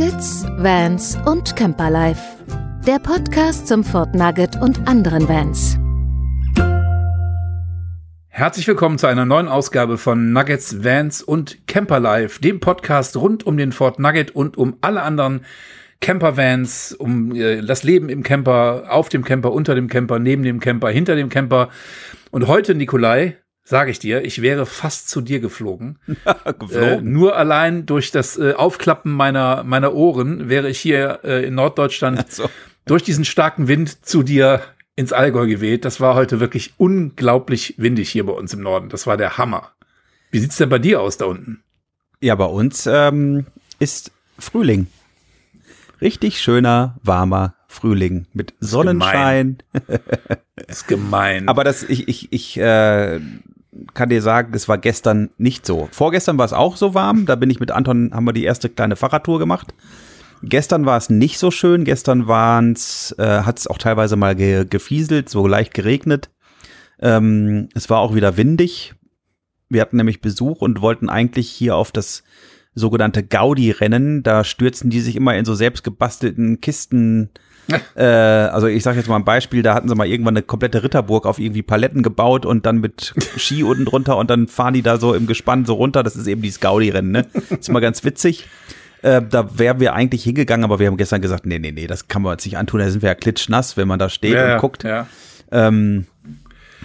Nuggets, Vans und Camperlife. Der Podcast zum Fort Nugget und anderen Vans. Herzlich willkommen zu einer neuen Ausgabe von Nuggets, Vans und Camperlife, dem Podcast rund um den Fort Nugget und um alle anderen Campervans, um äh, das Leben im Camper, auf dem Camper, unter dem Camper, neben dem Camper, hinter dem Camper. Und heute, Nikolai, sage ich dir, ich wäre fast zu dir geflogen. geflogen. Äh, nur allein durch das äh, Aufklappen meiner, meiner Ohren wäre ich hier äh, in Norddeutschland so. durch diesen starken Wind zu dir ins Allgäu geweht. Das war heute wirklich unglaublich windig hier bei uns im Norden. Das war der Hammer. Wie sieht's denn bei dir aus da unten? Ja, bei uns ähm, ist Frühling. Richtig schöner, warmer Frühling mit Sonnenschein. Das ist gemein. Aber das, ich, ich, ich äh, kann dir sagen, es war gestern nicht so. Vorgestern war es auch so warm. Da bin ich mit Anton, haben wir die erste kleine Fahrradtour gemacht. Gestern war es nicht so schön. Gestern waren's, äh, hat es auch teilweise mal ge gefieselt, so leicht geregnet. Ähm, es war auch wieder windig. Wir hatten nämlich Besuch und wollten eigentlich hier auf das sogenannte Gaudi-Rennen. Da stürzen die sich immer in so selbstgebastelten Kisten. äh, also ich sage jetzt mal ein Beispiel, da hatten sie mal irgendwann eine komplette Ritterburg auf irgendwie Paletten gebaut und dann mit Ski unten drunter und dann fahren die da so im Gespann so runter. Das ist eben dieses Gaudi-Rennen, ne? Ist immer ganz witzig. Äh, da wären wir eigentlich hingegangen, aber wir haben gestern gesagt, nee, nee, nee, das kann man uns nicht antun. Da sind wir ja klitschnass, wenn man da steht ja, und guckt. Ja. Ähm,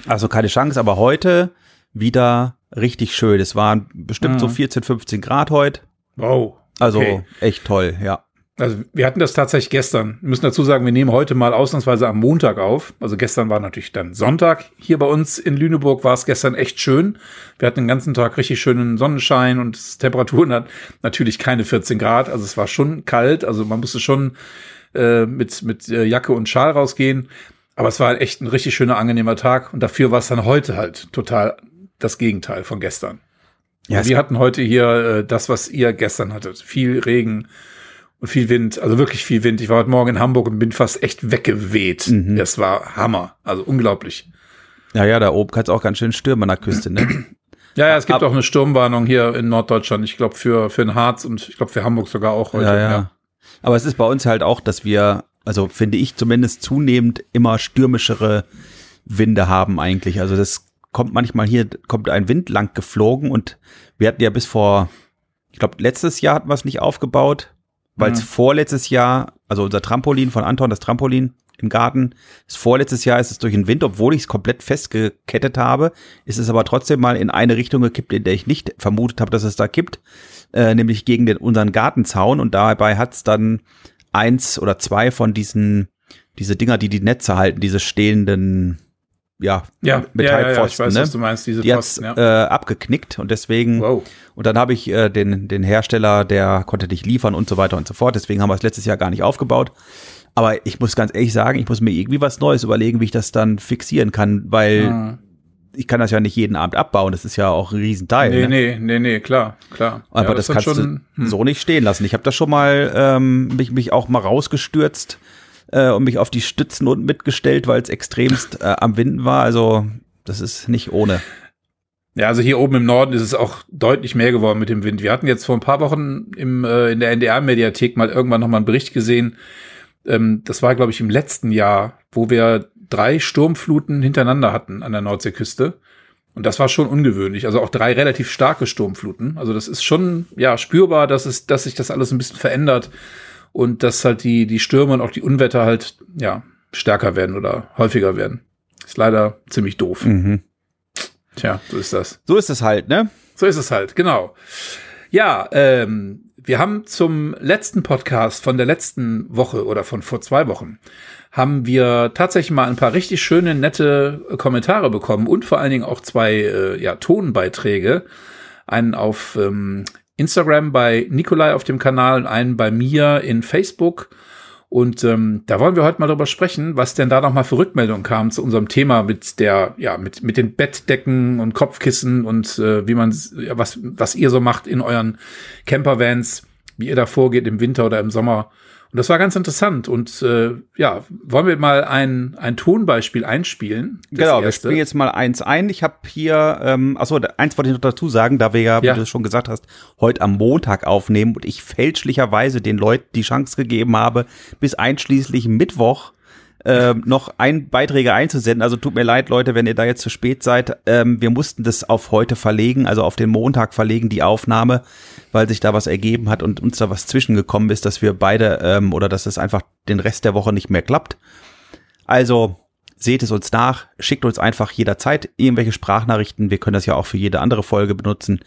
also keine Chance, aber heute wieder richtig schön. Es waren bestimmt mhm. so 14, 15 Grad heute. Wow. Also okay. echt toll, ja. Also wir hatten das tatsächlich gestern. Wir müssen dazu sagen, wir nehmen heute mal ausnahmsweise am Montag auf. Also gestern war natürlich dann Sonntag. Hier bei uns in Lüneburg war es gestern echt schön. Wir hatten den ganzen Tag richtig schönen Sonnenschein und Temperaturen hat natürlich keine 14 Grad. Also es war schon kalt. Also man musste schon äh, mit, mit äh, Jacke und Schal rausgehen. Aber es war halt echt ein richtig schöner, angenehmer Tag. Und dafür war es dann heute halt total das Gegenteil von gestern. Ja, wir hatten heute hier äh, das, was ihr gestern hattet. Viel Regen und viel Wind, also wirklich viel Wind. Ich war heute Morgen in Hamburg und bin fast echt weggeweht. Mhm. Das war Hammer, also unglaublich. Ja, ja, da oben kann es auch ganz schön stürmen an der Küste, ne? ja, ja, es gibt Ab auch eine Sturmwarnung hier in Norddeutschland. Ich glaube für für den Harz und ich glaube für Hamburg sogar auch heute. Ja, ja. ja. Aber es ist bei uns halt auch, dass wir, also finde ich zumindest zunehmend immer stürmischere Winde haben eigentlich. Also das kommt manchmal hier, kommt ein Wind lang geflogen und wir hatten ja bis vor, ich glaube, letztes Jahr hatten wir es nicht aufgebaut, weil es mhm. vorletztes Jahr, also unser Trampolin von Anton, das Trampolin im Garten, das vorletztes Jahr ist es durch den Wind, obwohl ich es komplett festgekettet habe, ist es aber trotzdem mal in eine Richtung gekippt, in der ich nicht vermutet habe, dass es da kippt, äh, nämlich gegen den, unseren Gartenzaun und dabei hat es dann eins oder zwei von diesen, diese Dinger, die die Netze halten, diese stehenden ja, ja Metallpfosten. Ja, ja, ich weiß, ne? was du meinst, diese die ja. äh, abgeknickt und deswegen wow. und dann habe ich äh, den den Hersteller, der konnte nicht liefern und so weiter und so fort. Deswegen haben wir es letztes Jahr gar nicht aufgebaut. Aber ich muss ganz ehrlich sagen, ich muss mir irgendwie was Neues überlegen, wie ich das dann fixieren kann, weil mhm. ich kann das ja nicht jeden Abend abbauen. Das ist ja auch ein Riesenteil. Nee, ne? nee, nee, nee, klar, klar. Aber das, das kannst schon, du hm. so nicht stehen lassen. Ich habe das schon mal ähm, mich, mich auch mal rausgestürzt äh, und mich auf die Stützen unten mitgestellt, weil es extremst äh, am Winden war. Also das ist nicht ohne. Ja, also hier oben im Norden ist es auch deutlich mehr geworden mit dem Wind. Wir hatten jetzt vor ein paar Wochen im, äh, in der NDR-Mediathek mal irgendwann nochmal einen Bericht gesehen. Ähm, das war, glaube ich, im letzten Jahr, wo wir drei Sturmfluten hintereinander hatten an der Nordseeküste. Und das war schon ungewöhnlich. Also auch drei relativ starke Sturmfluten. Also das ist schon, ja, spürbar, dass es, dass sich das alles ein bisschen verändert und dass halt die, die Stürme und auch die Unwetter halt, ja, stärker werden oder häufiger werden. Ist leider ziemlich doof. Mhm. Tja, so ist das. So ist es halt, ne? So ist es halt, genau. Ja, ähm, wir haben zum letzten Podcast von der letzten Woche oder von vor zwei Wochen haben wir tatsächlich mal ein paar richtig schöne, nette Kommentare bekommen und vor allen Dingen auch zwei äh, ja, Tonbeiträge. Einen auf ähm, Instagram bei Nikolai auf dem Kanal und einen bei mir in Facebook. Und ähm, da wollen wir heute mal drüber sprechen, was denn da nochmal für Rückmeldungen kam zu unserem Thema mit der, ja, mit, mit den Bettdecken und Kopfkissen und äh, wie man, ja, was, was ihr so macht in euren Campervans, wie ihr da vorgeht im Winter oder im Sommer Und das war ganz interessant. Und äh, ja, wollen wir mal ein, ein Tonbeispiel einspielen? Genau, wir spielen jetzt mal eins ein. Ich habe hier, ähm, achso, eins wollte ich noch dazu sagen, da wir ja, wie ja. du schon gesagt hast, heute am Montag aufnehmen und ich fälschlicherweise den Leuten die Chance gegeben habe, bis einschließlich Mittwoch ähm, noch ein Beiträge einzusenden. Also tut mir leid, Leute, wenn ihr da jetzt zu spät seid. Ähm, wir mussten das auf heute verlegen, also auf den Montag verlegen, die Aufnahme, weil sich da was ergeben hat und uns da was zwischengekommen ist, dass wir beide ähm, oder dass es einfach den Rest der Woche nicht mehr klappt. Also seht es uns nach, schickt uns einfach jederzeit irgendwelche Sprachnachrichten. Wir können das ja auch für jede andere Folge benutzen.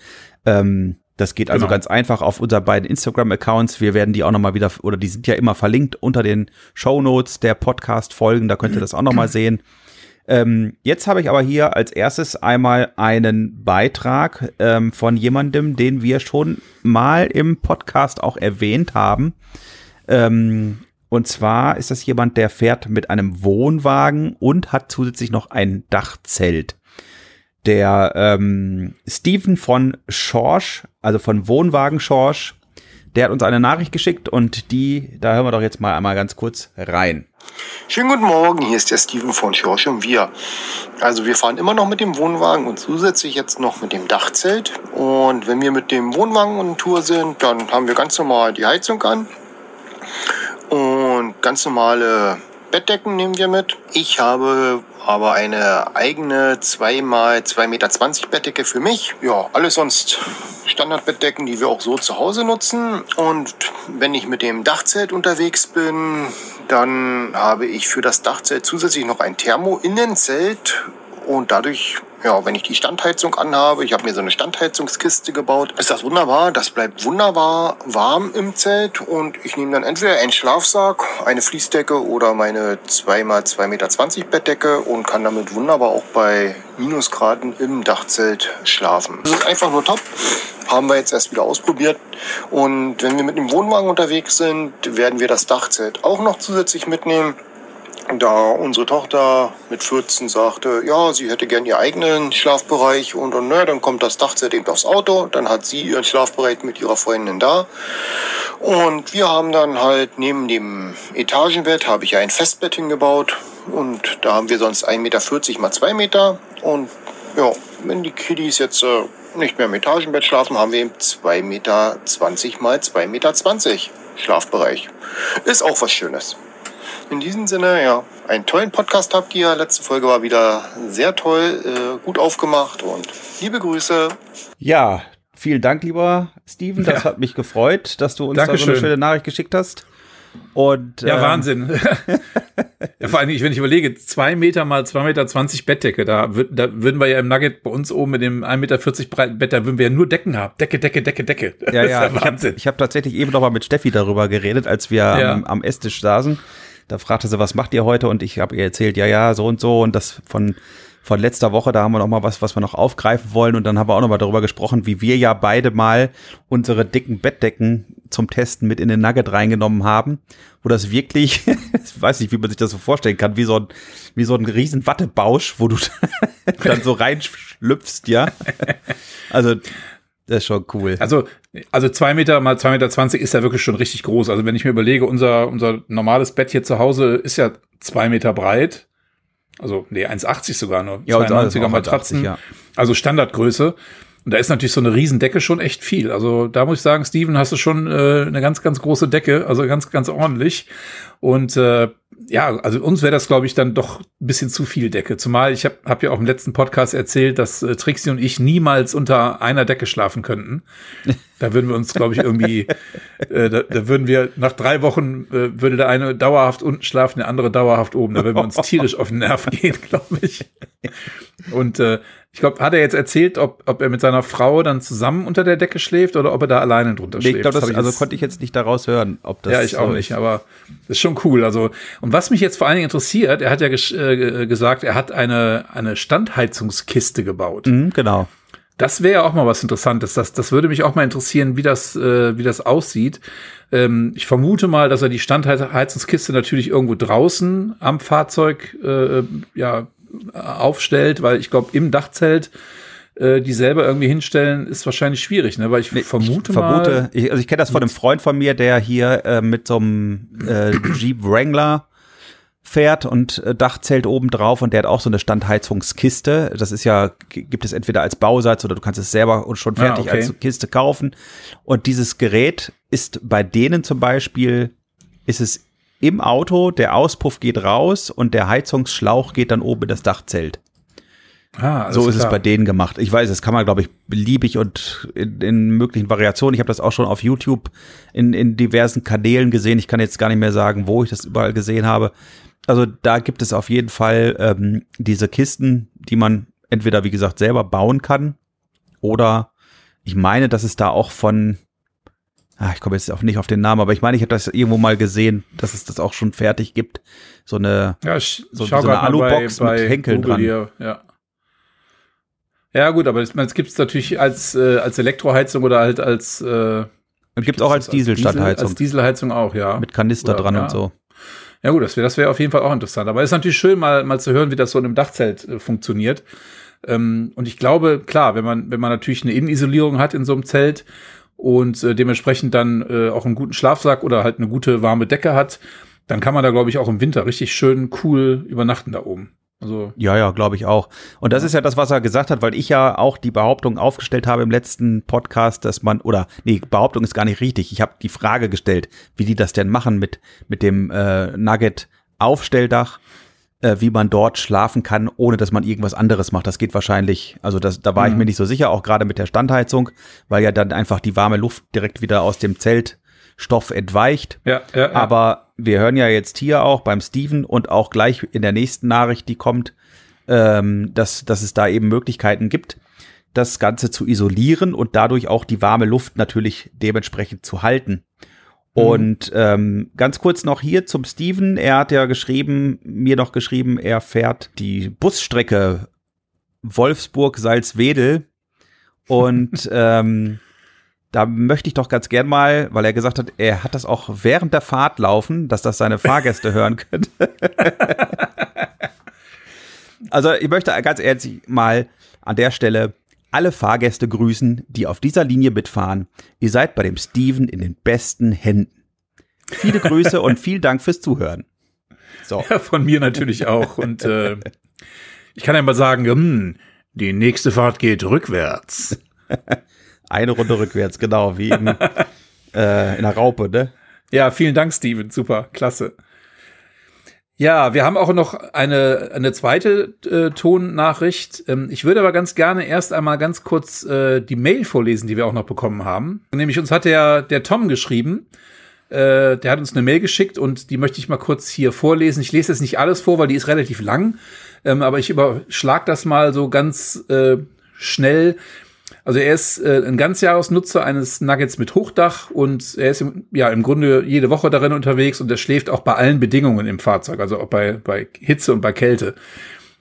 Ähm, das geht also genau. ganz einfach auf unseren beiden Instagram-Accounts. Wir werden die auch nochmal wieder, oder die sind ja immer verlinkt unter den Show Notes der Podcast-Folgen. Da könnt ihr das auch nochmal sehen. Ähm, jetzt habe ich aber hier als erstes einmal einen Beitrag ähm, von jemandem, den wir schon mal im Podcast auch erwähnt haben. Ähm, und zwar ist das jemand, der fährt mit einem Wohnwagen und hat zusätzlich noch ein Dachzelt der ähm, Steven von Schorsch, also von Wohnwagen Schorsch, der hat uns eine Nachricht geschickt und die, da hören wir doch jetzt mal einmal ganz kurz rein. Schönen guten Morgen, hier ist der Steven von Schorsch und wir. Also wir fahren immer noch mit dem Wohnwagen und zusätzlich jetzt noch mit dem Dachzelt. Und wenn wir mit dem Wohnwagen on Tour sind, dann haben wir ganz normal die Heizung an und ganz normale Bettdecken nehmen wir mit. Ich habe aber eine eigene 2x2,20 Meter Bettdecke für mich. Ja, alles sonst Standardbettdecken, die wir auch so zu Hause nutzen. Und wenn ich mit dem Dachzelt unterwegs bin, dann habe ich für das Dachzelt zusätzlich noch ein Thermo-Innenzelt und dadurch ja, wenn ich die Standheizung anhabe, ich habe mir so eine Standheizungskiste gebaut, ist das wunderbar. Das bleibt wunderbar warm im Zelt und ich nehme dann entweder einen Schlafsack, eine Fließdecke oder meine 2x2,20 Meter Bettdecke und kann damit wunderbar auch bei Minusgraden im Dachzelt schlafen. Das ist einfach nur top. Haben wir jetzt erst wieder ausprobiert. Und wenn wir mit dem Wohnwagen unterwegs sind, werden wir das Dachzelt auch noch zusätzlich mitnehmen da unsere Tochter mit 14 sagte, ja, sie hätte gern ihren eigenen Schlafbereich und, und ne, dann kommt das Dachzelt eben aufs Auto, dann hat sie ihren Schlafbereich mit ihrer Freundin da. Und wir haben dann halt neben dem Etagenbett habe ich ein Festbett hingebaut und da haben wir sonst 1,40 Meter mal 2 Meter und ja, wenn die Kiddies jetzt äh, nicht mehr im Etagenbett schlafen, haben wir eben 2,20 Meter mal 2,20 Meter Schlafbereich. Ist auch was Schönes. In diesem Sinne, ja, einen tollen Podcast habt ihr. Letzte Folge war wieder sehr toll, äh, gut aufgemacht und liebe Grüße. Ja, vielen Dank, lieber Steven. Das ja. hat mich gefreut, dass du uns Dankeschön. da so eine schöne Nachricht geschickt hast. Und, ja, ähm, Wahnsinn. ja, vor allem, wenn ich überlege, zwei Meter mal zwei Meter zwanzig Bettdecke, da, würd, da würden wir ja im Nugget bei uns oben mit dem 1,40 Meter breiten Bett, da würden wir ja nur Decken haben. Decke, Decke, Decke, Decke. Ja, ja, ja ich habe hab tatsächlich eben noch mal mit Steffi darüber geredet, als wir ja. am, am Esstisch saßen. Da fragte sie, was macht ihr heute? Und ich habe ihr erzählt, ja, ja, so und so. Und das von, von letzter Woche, da haben wir noch mal was, was wir noch aufgreifen wollen. Und dann haben wir auch noch mal darüber gesprochen, wie wir ja beide mal unsere dicken Bettdecken zum Testen mit in den Nugget reingenommen haben. Wo das wirklich, ich weiß nicht, wie man sich das so vorstellen kann, wie so ein, wie so ein riesen Wattebausch, wo du dann so reinschlüpfst, ja. Also, das ist schon cool. Also, also zwei Meter mal zwei Meter zwanzig ist ja wirklich schon richtig groß. Also wenn ich mir überlege, unser, unser normales Bett hier zu Hause ist ja zwei Meter breit. Also, nee, 1,80 sogar nur. Ja, 92er Matratzen. Ja. Also Standardgröße. Und da ist natürlich so eine Riesendecke schon echt viel. Also da muss ich sagen, Steven, hast du schon äh, eine ganz, ganz große Decke, also ganz, ganz ordentlich. Und äh, ja, also uns wäre das, glaube ich, dann doch ein bisschen zu viel Decke. Zumal ich habe hab ja auch im letzten Podcast erzählt, dass äh, Trixie und ich niemals unter einer Decke schlafen könnten. Da würden wir uns, glaube ich, irgendwie, äh, da, da würden wir nach drei Wochen, äh, würde der eine dauerhaft unten schlafen, der andere dauerhaft oben. Da würden wir uns tierisch auf den Nerv gehen, glaube ich. Und äh, ich glaube, hat er jetzt erzählt, ob, ob er mit seiner Frau dann zusammen unter der Decke schläft oder ob er da alleine drunter schläft? Ich glaube, das, das also konnte ich jetzt nicht daraus hören, ob das. Ja, ich auch nicht, aber das ist schon cool. Also, und was mich jetzt vor allen Dingen interessiert, er hat ja äh, gesagt, er hat eine, eine Standheizungskiste gebaut. Mhm, genau. Das wäre auch mal was Interessantes. Das, das würde mich auch mal interessieren, wie das, äh, wie das aussieht. Ähm, ich vermute mal, dass er die Standheizungskiste natürlich irgendwo draußen am Fahrzeug äh, ja, aufstellt, weil ich glaube, im Dachzelt äh, die selber irgendwie hinstellen, ist wahrscheinlich schwierig, ne? Weil ich Nee, vermute, ich vermute, mal. ich, also ich kenne das von einem Freund von mir, der hier äh, mit so einem äh, Jeep Wrangler fährt und äh, Dachzelt oben drauf und der hat auch so eine Standheizungskiste. Das ist ja, gibt es entweder als Bausatz oder du kannst es selber und schon Ah, fertig okay. als Kiste kaufen. Und dieses Gerät ist bei denen zum Beispiel, ist es im Auto, der Auspuff geht raus und der Heizungsschlauch geht dann oben in das Dachzelt. Ah, So ist es klar. bei denen gemacht. Ich weiß, das kann man, glaube ich, beliebig und in, in möglichen Variationen. Ich habe das auch schon auf YouTube in, in diversen Kanälen gesehen. Ich kann jetzt gar nicht mehr sagen, wo ich das überall gesehen habe. Also da gibt es auf jeden Fall ähm, diese Kisten, die man entweder, wie gesagt, selber bauen kann oder ich meine, dass es da auch von, ah, ich komme jetzt auch nicht auf den Namen, aber ich meine, ich habe das irgendwo mal gesehen, dass es das auch schon fertig gibt. So eine, Ja, So- so eine grad mal Alubox mit Henkeln Google dran. Hier, ja. Ja, gut, aber das gibt es natürlich als, äh, als Elektroheizung oder halt als äh, gibt es auch als Diesel, Dieselstandheizung als Dieselheizung auch, ja. mit Kanister Oder- dran ja. und so. Ja gut, das wäre das wär auf jeden Fall auch interessant. Aber es ist natürlich schön, mal, mal zu hören, wie das so in einem Dachzelt äh, funktioniert. Ähm, und ich glaube, klar, wenn man, wenn man natürlich eine Innenisolierung hat in so einem Zelt und äh, dementsprechend dann äh, auch einen guten Schlafsack oder halt eine gute warme Decke hat, dann kann man da, glaube ich, auch im Winter richtig schön cool übernachten da oben. Also, Ja, ja, glaube ich auch. Und das ist ja das, was er gesagt hat, weil ich ja auch die Behauptung aufgestellt habe im letzten Podcast, dass man, oder nee, Behauptung ist gar nicht richtig. Ich habe die Frage gestellt, wie die das denn machen mit, mit dem äh, Nugget-Aufstelldach, äh, wie man dort schlafen kann, ohne dass man irgendwas anderes macht. Das geht wahrscheinlich, also das, da war ich Mhm. mir nicht so sicher, auch gerade mit der Standheizung, weil ja dann einfach die warme Luft direkt wieder aus dem Zeltstoff entweicht. ja, ja, ja. Aber wir hören ja jetzt hier auch beim Steven und auch gleich in der nächsten Nachricht, die kommt, ähm, dass, dass es da eben Möglichkeiten gibt, das Ganze zu isolieren und dadurch auch die warme Luft natürlich dementsprechend zu halten. Und ähm, ganz kurz noch hier zum Steven. Er hat ja geschrieben, mir noch geschrieben, er fährt die Busstrecke Wolfsburg-Salzwedel. Und ähm, da möchte ich doch ganz gern mal, weil er gesagt hat, er hat das auch während der Fahrt laufen, dass das seine Fahrgäste hören können. also ich möchte ganz ehrlich mal an der Stelle alle Fahrgäste grüßen, die auf dieser Linie mitfahren. Ihr seid bei dem Steven in den besten Händen. Viele Grüße und vielen Dank fürs Zuhören. So. Ja, von mir natürlich auch. Und äh, ich kann ja mal sagen, hm, die nächste Fahrt geht rückwärts. Eine Runde rückwärts, genau, wie in, äh, in der Raupe, ne? Ja, vielen Dank, Steven. Super, klasse. Ja, wir haben auch noch eine, eine zweite äh, Tonnachricht. Ähm, ich würde aber ganz gerne erst einmal ganz kurz äh, die Mail vorlesen, die wir auch noch bekommen haben. Nämlich uns hat der, der Tom geschrieben. Äh, der hat uns eine Mail geschickt und die möchte ich mal kurz hier vorlesen. Ich lese jetzt nicht alles vor, weil die ist relativ lang. Ähm, aber ich überschlag das mal so ganz äh, schnell. Also er ist äh, ein Ganzjahresnutzer eines Nuggets mit Hochdach und er ist im, ja im Grunde jede Woche darin unterwegs und er schläft auch bei allen Bedingungen im Fahrzeug, also auch bei, bei Hitze und bei Kälte.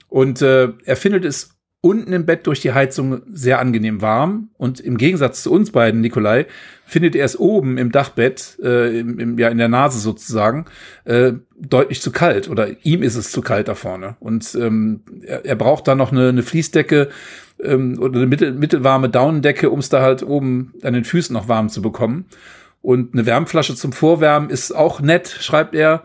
Und äh, er findet es unten im Bett durch die Heizung sehr angenehm warm und im Gegensatz zu uns beiden, Nikolai, findet er es oben im Dachbett, äh, im, im, ja in der Nase sozusagen, äh, deutlich zu kalt oder ihm ist es zu kalt da vorne und ähm, er, er braucht da noch eine, eine Fließdecke ähm, oder eine mittel, mittelwarme Daunendecke, um es da halt oben an den Füßen noch warm zu bekommen. Und eine Wärmflasche zum Vorwärmen ist auch nett, schreibt er.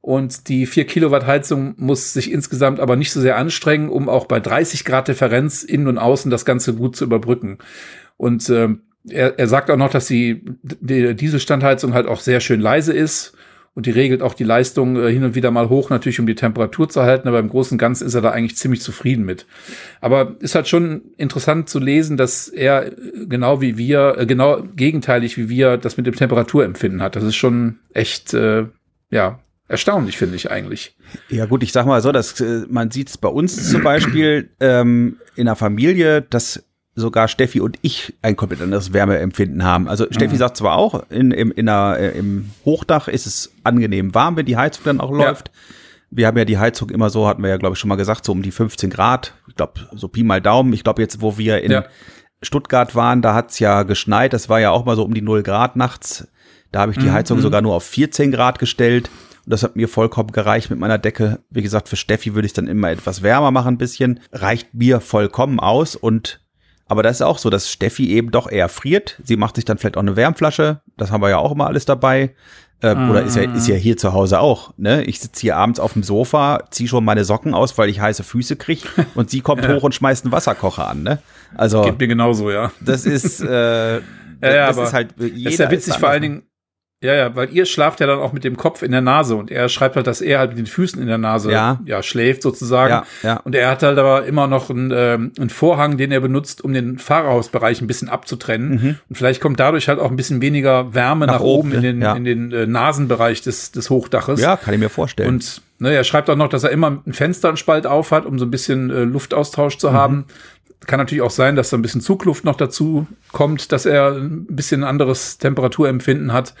Und die 4 Kilowatt Heizung muss sich insgesamt aber nicht so sehr anstrengen, um auch bei 30 Grad Differenz innen und außen das Ganze gut zu überbrücken. Und ähm, er, er sagt auch noch, dass die, die Dieselstandheizung halt auch sehr schön leise ist und die regelt auch die Leistung äh, hin und wieder mal hoch, natürlich um die Temperatur zu halten, aber im Großen und Ganzen ist er da eigentlich ziemlich zufrieden mit. Aber ist halt schon interessant zu lesen, dass er äh, genau wie wir, äh, genau gegenteilig wie wir, das mit dem Temperaturempfinden hat. Das ist schon echt, äh, ja, erstaunlich, finde ich eigentlich. Ja gut, ich sag mal so, dass äh, man sieht es bei uns zum Beispiel ähm, in der Familie, dass sogar Steffi und ich ein komplett anderes Wärmeempfinden haben. Also Steffi sagt zwar auch, in, im, in der, äh, im Hochdach ist es angenehm warm, wenn die Heizung dann auch Ja. läuft. Wir haben ja die Heizung immer so, hatten wir ja, glaube ich, schon mal gesagt, so um die 15 Grad. Ich glaube, so Pi mal Daumen. Ich glaube, jetzt, wo wir in Ja. Stuttgart waren, da hat's ja geschneit. Das war ja auch mal so um die 0 Grad nachts. Da habe ich die Heizung sogar nur auf 14 Grad gestellt. Und das hat mir vollkommen gereicht mit meiner Decke. Wie gesagt, für Steffi würde ich dann immer etwas wärmer machen, ein bisschen. Reicht mir vollkommen aus. Und Aber das ist auch so, dass Steffi eben doch eher friert. Sie macht sich dann vielleicht auch eine Wärmflasche. Das haben wir ja auch immer alles dabei. Äh, Oder ist ja, ist ja hier zu Hause auch. Ne? Ich sitze hier abends auf dem Sofa, ziehe schon meine Socken aus, weil ich heiße Füße kriege. Und sie kommt hoch und schmeißt einen Wasserkocher an. Ne? Also Geht mir genauso, ja. das ist, äh, Ja, ja, das ist halt Das ist ja jeder witzig, vor allen anders. Dingen, ja, ja, weil ihr schlaft ja dann auch mit dem Kopf in der Nase und er schreibt halt, dass er halt mit den Füßen in der Nase Ja. schläft sozusagen. Ja, ja. Und er hat halt aber immer noch einen, ähm, einen Vorhang, den er benutzt, um den Fahrerhausbereich ein bisschen abzutrennen. Und vielleicht kommt dadurch halt auch ein bisschen weniger Wärme nach, Mhm. Nach oben, oben, in den, Ja. in den äh, Nasenbereich des, des Hochdaches. Ja, kann ich mir vorstellen. Und ne, er schreibt auch noch, dass er immer ein Fenster einen Spalt auf hat, um so ein bisschen äh, Luftaustausch zu haben. Kann natürlich auch sein, dass da ein bisschen Zugluft noch dazu kommt, dass er ein bisschen anderes Temperaturempfinden hat.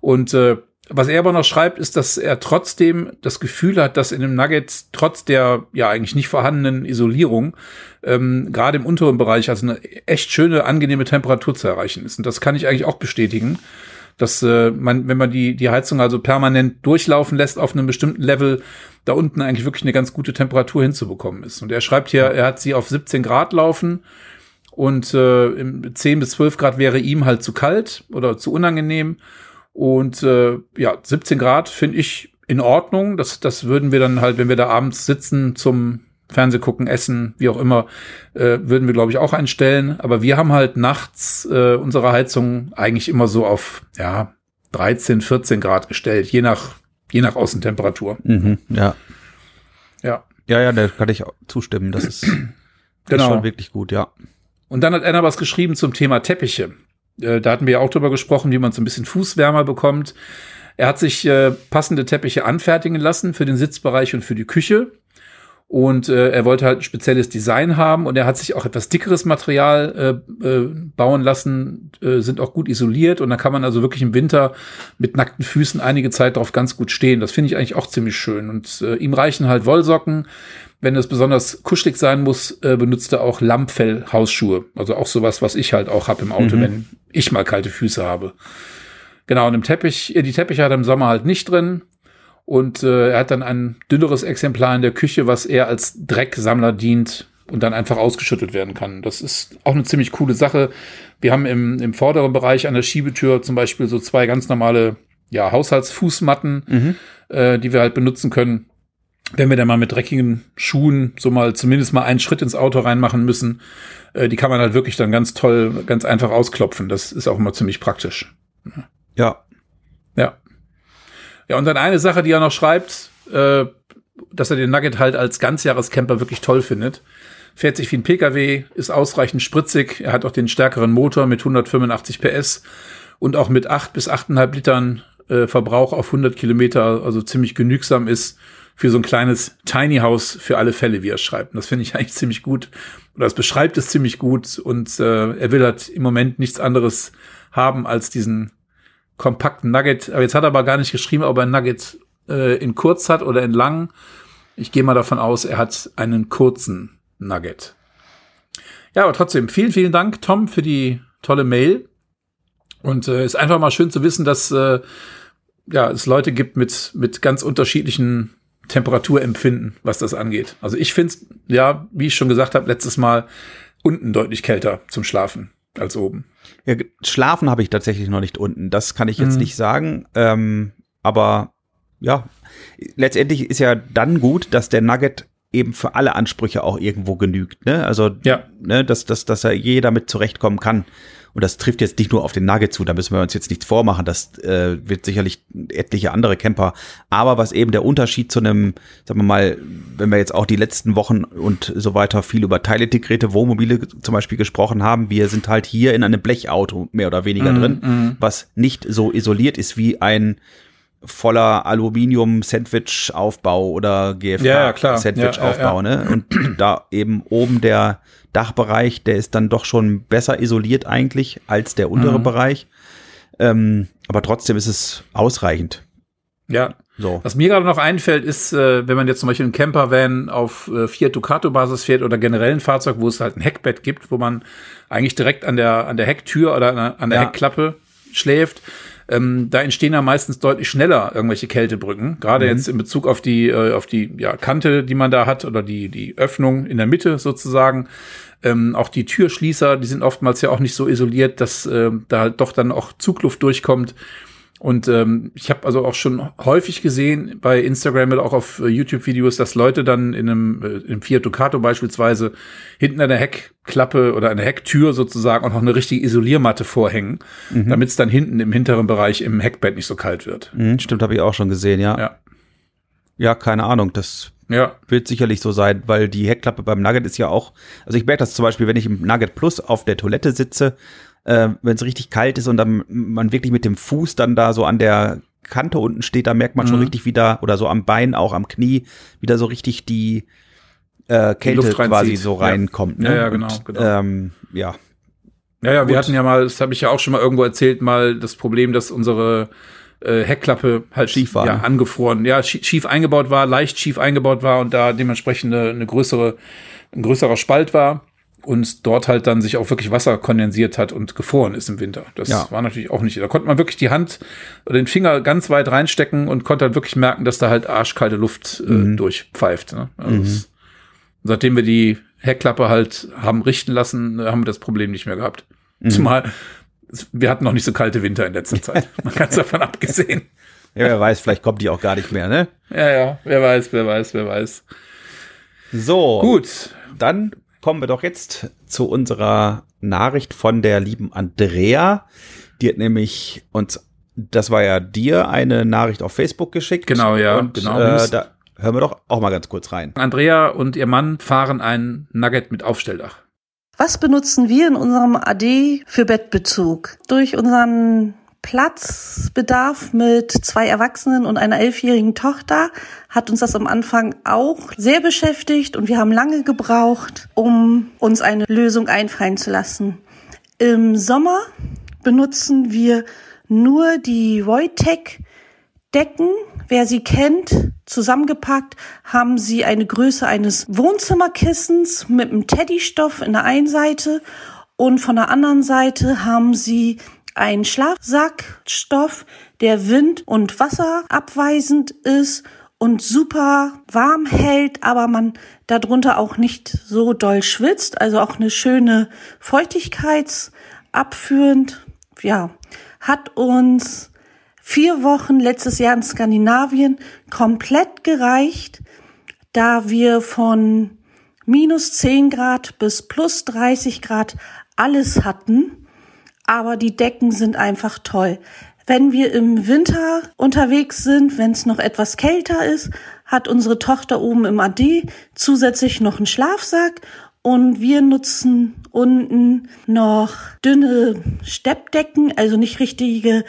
Und äh, was er aber noch schreibt, ist, dass er trotzdem das Gefühl hat, dass in dem Nugget trotz der ja eigentlich nicht vorhandenen Isolierung ähm, gerade im unteren Bereich also eine echt schöne, angenehme Temperatur zu erreichen ist. Und das kann ich eigentlich auch bestätigen dass äh, man, wenn man die, die Heizung also permanent durchlaufen lässt auf einem bestimmten Level, da unten eigentlich wirklich eine ganz gute Temperatur hinzubekommen ist. Und er schreibt hier, er hat sie auf 17 Grad laufen und äh, im 10 bis 12 Grad wäre ihm halt zu kalt oder zu unangenehm. Und äh, ja, 17 Grad finde ich in Ordnung. Das, das würden wir dann halt, wenn wir da abends sitzen zum Fernseh gucken, essen, wie auch immer, äh, würden wir, glaube ich, auch einstellen. Aber wir haben halt nachts äh, unsere Heizung eigentlich immer so auf, ja, 13, 14 Grad gestellt, je nach, je nach Außentemperatur. mhm, ja. Ja. Ja, ja, da kann ich zustimmen. Das ist, ist Genau. schon wirklich gut, ja. Und dann hat einer was geschrieben zum Thema Teppiche. Äh, da hatten wir ja auch drüber gesprochen, wie man so ein bisschen Fußwärmer bekommt. Er hat sich äh, passende Teppiche anfertigen lassen für den Sitzbereich und für die Küche. Und äh, er wollte halt ein spezielles Design haben und er hat sich auch etwas dickeres Material äh, äh, bauen lassen, äh, sind auch gut isoliert und da kann man also wirklich im Winter mit nackten Füßen einige Zeit drauf ganz gut stehen. Das finde ich eigentlich auch ziemlich schön. Und äh, ihm reichen halt Wollsocken. Wenn es besonders kuschelig sein muss, äh, benutzt er auch Lammfell-Hausschuhe. Also auch sowas, was ich halt auch habe im Auto, wenn ich mal kalte Füße habe. Genau, und im Teppich, äh, die Teppiche hat er im Sommer halt nicht drin. Und äh, er hat dann ein dünneres Exemplar in der Küche, was eher als Drecksammler dient und dann einfach ausgeschüttet werden kann. Das ist auch eine ziemlich coole Sache. Wir haben im, im vorderen Bereich an der Schiebetür zum Beispiel so zwei ganz normale ja, Haushaltsfußmatten, äh, die wir halt benutzen können, wenn wir dann mal mit dreckigen Schuhen so mal zumindest mal einen Schritt ins Auto reinmachen müssen. Äh, die kann man halt wirklich dann ganz toll, ganz einfach ausklopfen. Das ist auch immer ziemlich praktisch. Ja. Ja. Ja, und dann eine Sache, die er noch schreibt, äh, dass er den Nugget halt als Ganzjahrescamper wirklich toll findet. Fährt sich wie ein Pkw, ist ausreichend spritzig, er hat auch den stärkeren Motor mit 185 PS und auch mit 8 bis 8,5 Litern äh, Verbrauch auf 100 Kilometer, also ziemlich genügsam ist für so ein kleines Tiny House für alle Fälle, wie er schreibt. Und das finde ich eigentlich ziemlich gut. Oder es beschreibt es ziemlich gut und äh, er will halt im Moment nichts anderes haben als diesen kompakten Nugget. Aber jetzt hat er aber gar nicht geschrieben, ob er Nugget äh, in kurz hat oder in lang. Ich gehe mal davon aus, er hat einen kurzen Nugget. Ja, aber trotzdem, vielen, vielen Dank, Tom, für die tolle Mail. Und äh, ist einfach mal schön zu wissen, dass äh, ja, es Leute gibt mit, mit ganz unterschiedlichen Temperaturempfinden, was das angeht. Also ich finde es, ja, wie ich schon gesagt habe, letztes Mal unten deutlich kälter zum Schlafen als oben. Ja, schlafen habe ich tatsächlich noch nicht unten. Das kann ich jetzt Mhm. nicht sagen. Ähm, aber ja, letztendlich ist ja dann gut, dass der Nugget eben für alle Ansprüche auch irgendwo genügt. Ne? Also, Ja. ne, dass, dass, dass er jeder mit zurechtkommen kann. Und das trifft jetzt nicht nur auf den Nugget zu, da müssen wir uns jetzt nichts vormachen. Das äh, wird sicherlich etliche andere Camper. Aber was eben der Unterschied zu einem, sagen wir mal, wenn wir jetzt auch die letzten Wochen und so weiter viel über teilintegrierte Wohnmobile zum Beispiel gesprochen haben, wir sind halt hier in einem Blechauto mehr oder weniger Mhm, drin, was nicht so isoliert ist wie ein voller Aluminium-Sandwich-Aufbau oder Ja, ja. GFK-Sandwich-Aufbau. Ja, ja, Ne? Und da eben oben der Dachbereich, der ist dann doch schon besser isoliert eigentlich als der untere Mhm. Bereich. Ähm, aber trotzdem ist es ausreichend. Ja, So. Was mir gerade noch einfällt, ist, äh, wenn man jetzt zum Beispiel einen Campervan auf äh, Fiat Ducato-Basis fährt oder generell ein Fahrzeug, wo es halt ein Heckbett gibt, wo man eigentlich direkt an der, an der Hecktür oder an der, an der Ja. Heckklappe schläft, ähm, da entstehen ja meistens deutlich schneller irgendwelche Kältebrücken. Gerade jetzt in Bezug auf die, äh, auf die ja, Kante, die man da hat oder die, die Öffnung in der Mitte sozusagen. Ähm, auch die Türschließer, die sind oftmals ja auch nicht so isoliert, dass äh, da halt doch dann auch Zugluft durchkommt. Und ähm, ich habe also auch schon häufig gesehen bei Instagram oder auch auf äh, YouTube-Videos, dass Leute dann in einem äh, im Fiat Ducato beispielsweise hinten an der Heckklappe oder an der Hecktür sozusagen auch noch eine richtige Isoliermatte vorhängen, mhm. damit es dann hinten im hinteren Bereich im Heckbett nicht so kalt wird. Mhm, stimmt, habe ich auch schon gesehen, ja. Ja, Ja, keine Ahnung, das ja, wird sicherlich so sein, weil die Heckklappe beim Nugget ist ja auch, also ich merke das zum Beispiel, wenn ich im Nugget Plus auf der Toilette sitze, äh, wenn es richtig kalt ist und dann man wirklich mit dem Fuß dann da so an der Kante unten steht, da merkt man schon Mhm. richtig wieder, oder so am Bein, auch am Knie, wieder so richtig die äh, Kälte Luft reinzieht. quasi so Ja. reinkommt. Ne? Ja, ja, genau, Und, genau. Ähm, ja. Ja, ja, wir Gut. hatten ja mal, das habe ich ja auch schon mal irgendwo erzählt, mal das Problem, dass unsere äh, Heckklappe halt Schief war, ja, ne? angefroren, ja, schie- schief eingebaut war, leicht schief eingebaut war und da dementsprechend eine, eine größere, ein größerer Spalt war und dort halt dann sich auch wirklich Wasser kondensiert hat und gefroren ist im Winter. Das Ja. war natürlich auch nicht. Da konnte man wirklich die Hand oder den Finger ganz weit reinstecken und konnte halt wirklich merken, dass da halt arschkalte Luft äh, Mhm. durchpfeift. Ne? Also es, seitdem wir die Heckklappe halt haben richten lassen, haben wir das Problem nicht mehr gehabt. Mhm. Zumal wir hatten noch nicht so kalte Winter in letzter Zeit. Man kann es davon abgesehen. ja, wer weiß, vielleicht kommt die auch gar nicht mehr, ne? Ja, ja, wer weiß, wer weiß, wer weiß. So. Gut. Dann kommen wir doch jetzt zu unserer Nachricht von der lieben Andrea. Die hat nämlich uns, das war ja dir, eine Nachricht auf Facebook geschickt. Genau, ja, Und genau. äh, da hören wir doch auch mal ganz kurz rein. Andrea und ihr Mann fahren ein Nugget mit Aufstelldach. Was benutzen wir in unserem AD für Bettbezug? Durch unseren Platzbedarf mit zwei Erwachsenen und einer elfjährigen Tochter hat uns das am Anfang auch sehr beschäftigt und wir haben lange gebraucht, um uns eine Lösung einfallen zu lassen. Im Sommer benutzen wir nur die Voitech Decken, wer sie kennt, zusammengepackt haben sie eine Größe eines Wohnzimmerkissens mit einem Teddystoff in der einen Seite und von der anderen Seite haben sie einen Schlafsackstoff, der wind- und wasserabweisend ist und super warm hält, aber man darunter auch nicht so doll schwitzt, also auch eine schöne Feuchtigkeitsabführend. Ja, hat uns vier Wochen letztes Jahr in Skandinavien komplett gereicht, da wir von minus 10 Grad bis plus 30 Grad alles hatten. Aber die Decken sind einfach toll. Wenn wir im Winter unterwegs sind, wenn es noch etwas kälter ist, hat unsere Tochter oben im AD zusätzlich noch einen Schlafsack und wir nutzen unten noch dünne Steppdecken, also nicht richtige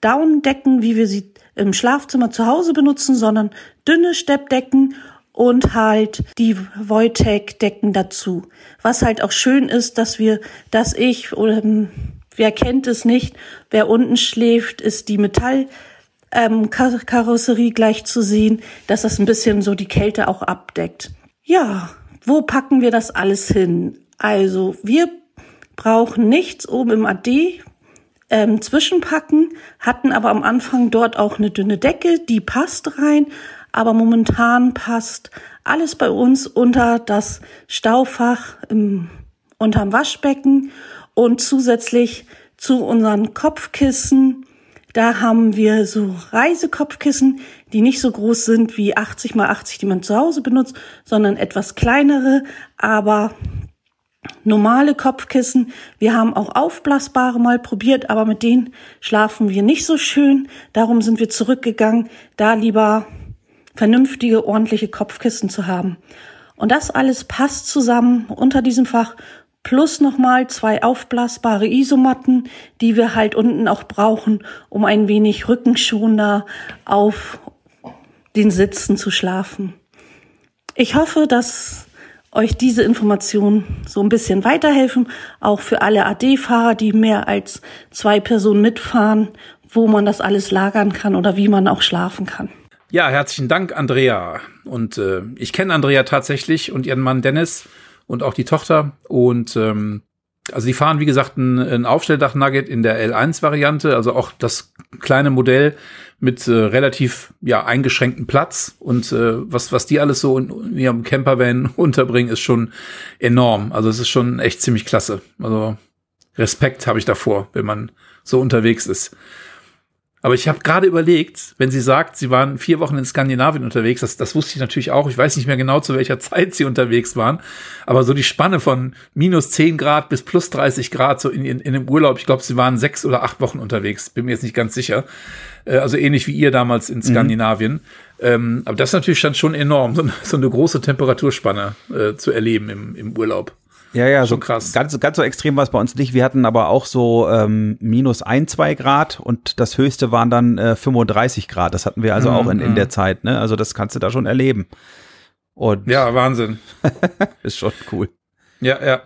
Downdecken, wie wir sie im Schlafzimmer zu Hause benutzen, sondern dünne Steppdecken und halt die Voitech-Decken dazu. Was halt auch schön ist, dass wir, dass ich oder ähm, wer kennt es nicht, wer unten schläft, ist die Metall ähm, Kar Karosserie gleich zu sehen, dass das ein bisschen so die Kälte auch abdeckt. Ja, wo packen wir das alles hin? Also wir brauchen nichts oben im AD ähm, zwischenpacken, hatten aber am Anfang dort auch eine dünne Decke, die passt rein, aber momentan passt alles bei uns unter das Staufach im, unterm Waschbecken und zusätzlich zu unseren Kopfkissen. Da haben wir so Reisekopfkissen, die nicht so groß sind wie 80 mal 80, die man zu Hause benutzt, sondern etwas kleinere, aber normale Kopfkissen. Wir haben auch aufblasbare mal probiert, aber mit denen schlafen wir nicht so schön. Darum sind wir zurückgegangen, da lieber vernünftige, ordentliche Kopfkissen zu haben. Und das alles passt zusammen unter diesem Fach. Plus nochmal zwei aufblasbare Isomatten, die wir halt unten auch brauchen, um ein wenig rückenschonender auf den Sitzen zu schlafen. Ich hoffe, dass euch diese Informationen so ein bisschen weiterhelfen, auch für alle AD-Fahrer, die mehr als zwei Personen mitfahren, wo man das alles lagern kann oder wie man auch schlafen kann. Ja, herzlichen Dank, Andrea. Und äh, ich kenne Andrea tatsächlich und ihren Mann Dennis und auch die Tochter. Und ähm, also die fahren, wie gesagt, ein, ein Aufstelldach-Nugget in der L1-Variante, also auch das kleine Modell mit äh, relativ ja eingeschränktem Platz und äh, was was die alles so in, in ihrem Campervan unterbringen ist schon enorm. Also es ist schon echt ziemlich klasse. Also Respekt habe ich davor, wenn man so unterwegs ist. Aber ich habe gerade überlegt, wenn sie sagt, sie waren vier Wochen in Skandinavien unterwegs, das, das wusste ich natürlich auch. Ich weiß nicht mehr genau, zu welcher Zeit sie unterwegs waren. Aber so die Spanne von minus zehn Grad bis plus 30 Grad, so in, in, in dem Urlaub, ich glaube, sie waren sechs oder acht Wochen unterwegs, bin mir jetzt nicht ganz sicher. Äh, also ähnlich wie ihr damals in mhm. Skandinavien. Mhm. Ähm, aber das ist natürlich dann schon enorm, so, so eine große Temperaturspanne äh, zu erleben im, im Urlaub. Ja, ja, so krass. Ganz, ganz so extrem war es bei uns nicht. Wir hatten aber auch so ähm, minus ein, zwei Grad und das höchste waren dann äh, 35 Grad. Das hatten wir also mhm. auch in, in der Zeit. Ne? Also das kannst du da schon erleben. Und ja, Wahnsinn. ist schon cool. Ja, ja.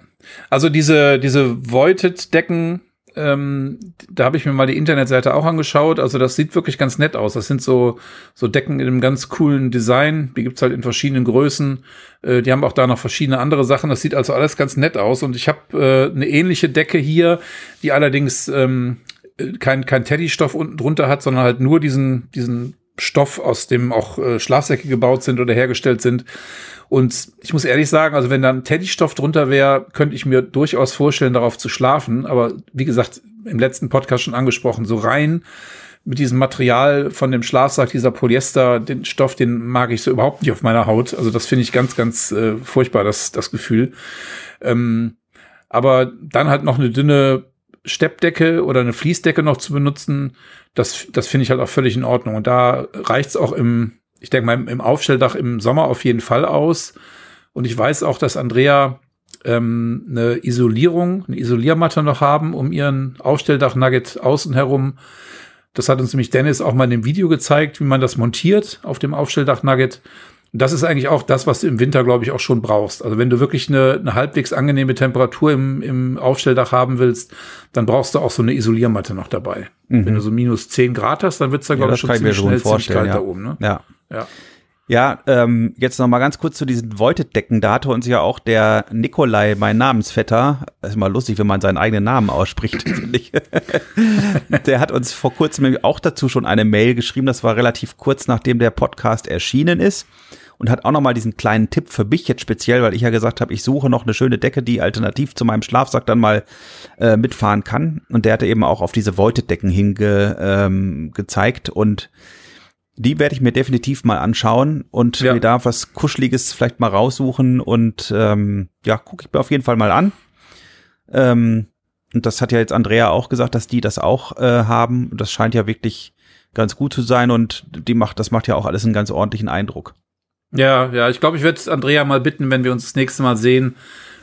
Also diese, diese Voided-Decken, ähm, da habe ich mir mal die Internetseite auch angeschaut. Also das sieht wirklich ganz nett aus. Das sind so, so Decken in einem ganz coolen Design. Die gibt's halt in verschiedenen Größen. Äh, die haben auch da noch verschiedene andere Sachen. Das sieht also alles ganz nett aus. Und ich habe äh, eine ähnliche Decke hier, die allerdings ähm, kein, kein Teddystoff unten drunter hat, sondern halt nur diesen, diesen Stoff, aus dem auch äh, Schlafsäcke gebaut sind oder hergestellt sind. Und ich muss ehrlich sagen, also wenn da ein Teddystoff drunter wäre, könnte ich mir durchaus vorstellen, darauf zu schlafen. Aber wie gesagt, im letzten Podcast schon angesprochen, so rein mit diesem Material von dem Schlafsack, dieser Polyester, den Stoff, den mag ich so überhaupt nicht auf meiner Haut. Also das finde ich ganz, ganz äh, furchtbar, das, das Gefühl. Ähm, aber dann halt noch eine dünne Steppdecke oder eine Fließdecke noch zu benutzen, das, das finde ich halt auch völlig in Ordnung. Und da reicht's auch im, ich denke mal, im Aufstelldach im Sommer auf jeden Fall aus. Und ich weiß auch, dass Andrea ähm, eine Isolierung, eine Isoliermatte noch haben, um ihren Aufstelldach-Nugget außen herum. Das hat uns nämlich Dennis auch mal in dem Video gezeigt, wie man das montiert auf dem Aufstelldach-Nugget. Das ist eigentlich auch das, was du im Winter, glaube ich, auch schon brauchst. Also wenn du wirklich eine, eine halbwegs angenehme Temperatur im, im Aufstelldach haben willst, dann brauchst du auch so eine Isoliermatte noch dabei. Mhm. Wenn du so minus 10 Grad hast, dann wird's da, glaube ja, ich, schon ziemlich schnell ziemlich kalt ja. da oben. Ne? Ja. Ja. Ja, ähm, jetzt noch mal ganz kurz zu diesen Voided-Decken. Da hatte uns ja auch der Nikolai, mein Namensvetter, ist mal lustig, wenn man seinen eigenen Namen ausspricht, finde ich. der hat uns vor kurzem auch dazu schon eine Mail geschrieben. Das war relativ kurz, nachdem der Podcast erschienen ist. Und hat auch noch mal diesen kleinen Tipp für mich jetzt speziell, weil ich ja gesagt habe, ich suche noch eine schöne Decke, die alternativ zu meinem Schlafsack dann mal äh, mitfahren kann. Und der hatte eben auch auf diese Voided-Decken hingezeigt ähm, gezeigt und die werde ich mir definitiv mal anschauen und ja. mir da was Kuscheliges vielleicht mal raussuchen und ähm, ja, gucke ich mir auf jeden Fall mal an. Ähm, und das hat ja jetzt Andrea auch gesagt, dass die das auch äh, haben. Das scheint ja wirklich ganz gut zu sein und die macht, das macht ja auch alles einen ganz ordentlichen Eindruck. Ja, ja, ich glaube, ich werde Andrea mal bitten, wenn wir uns das nächste Mal sehen,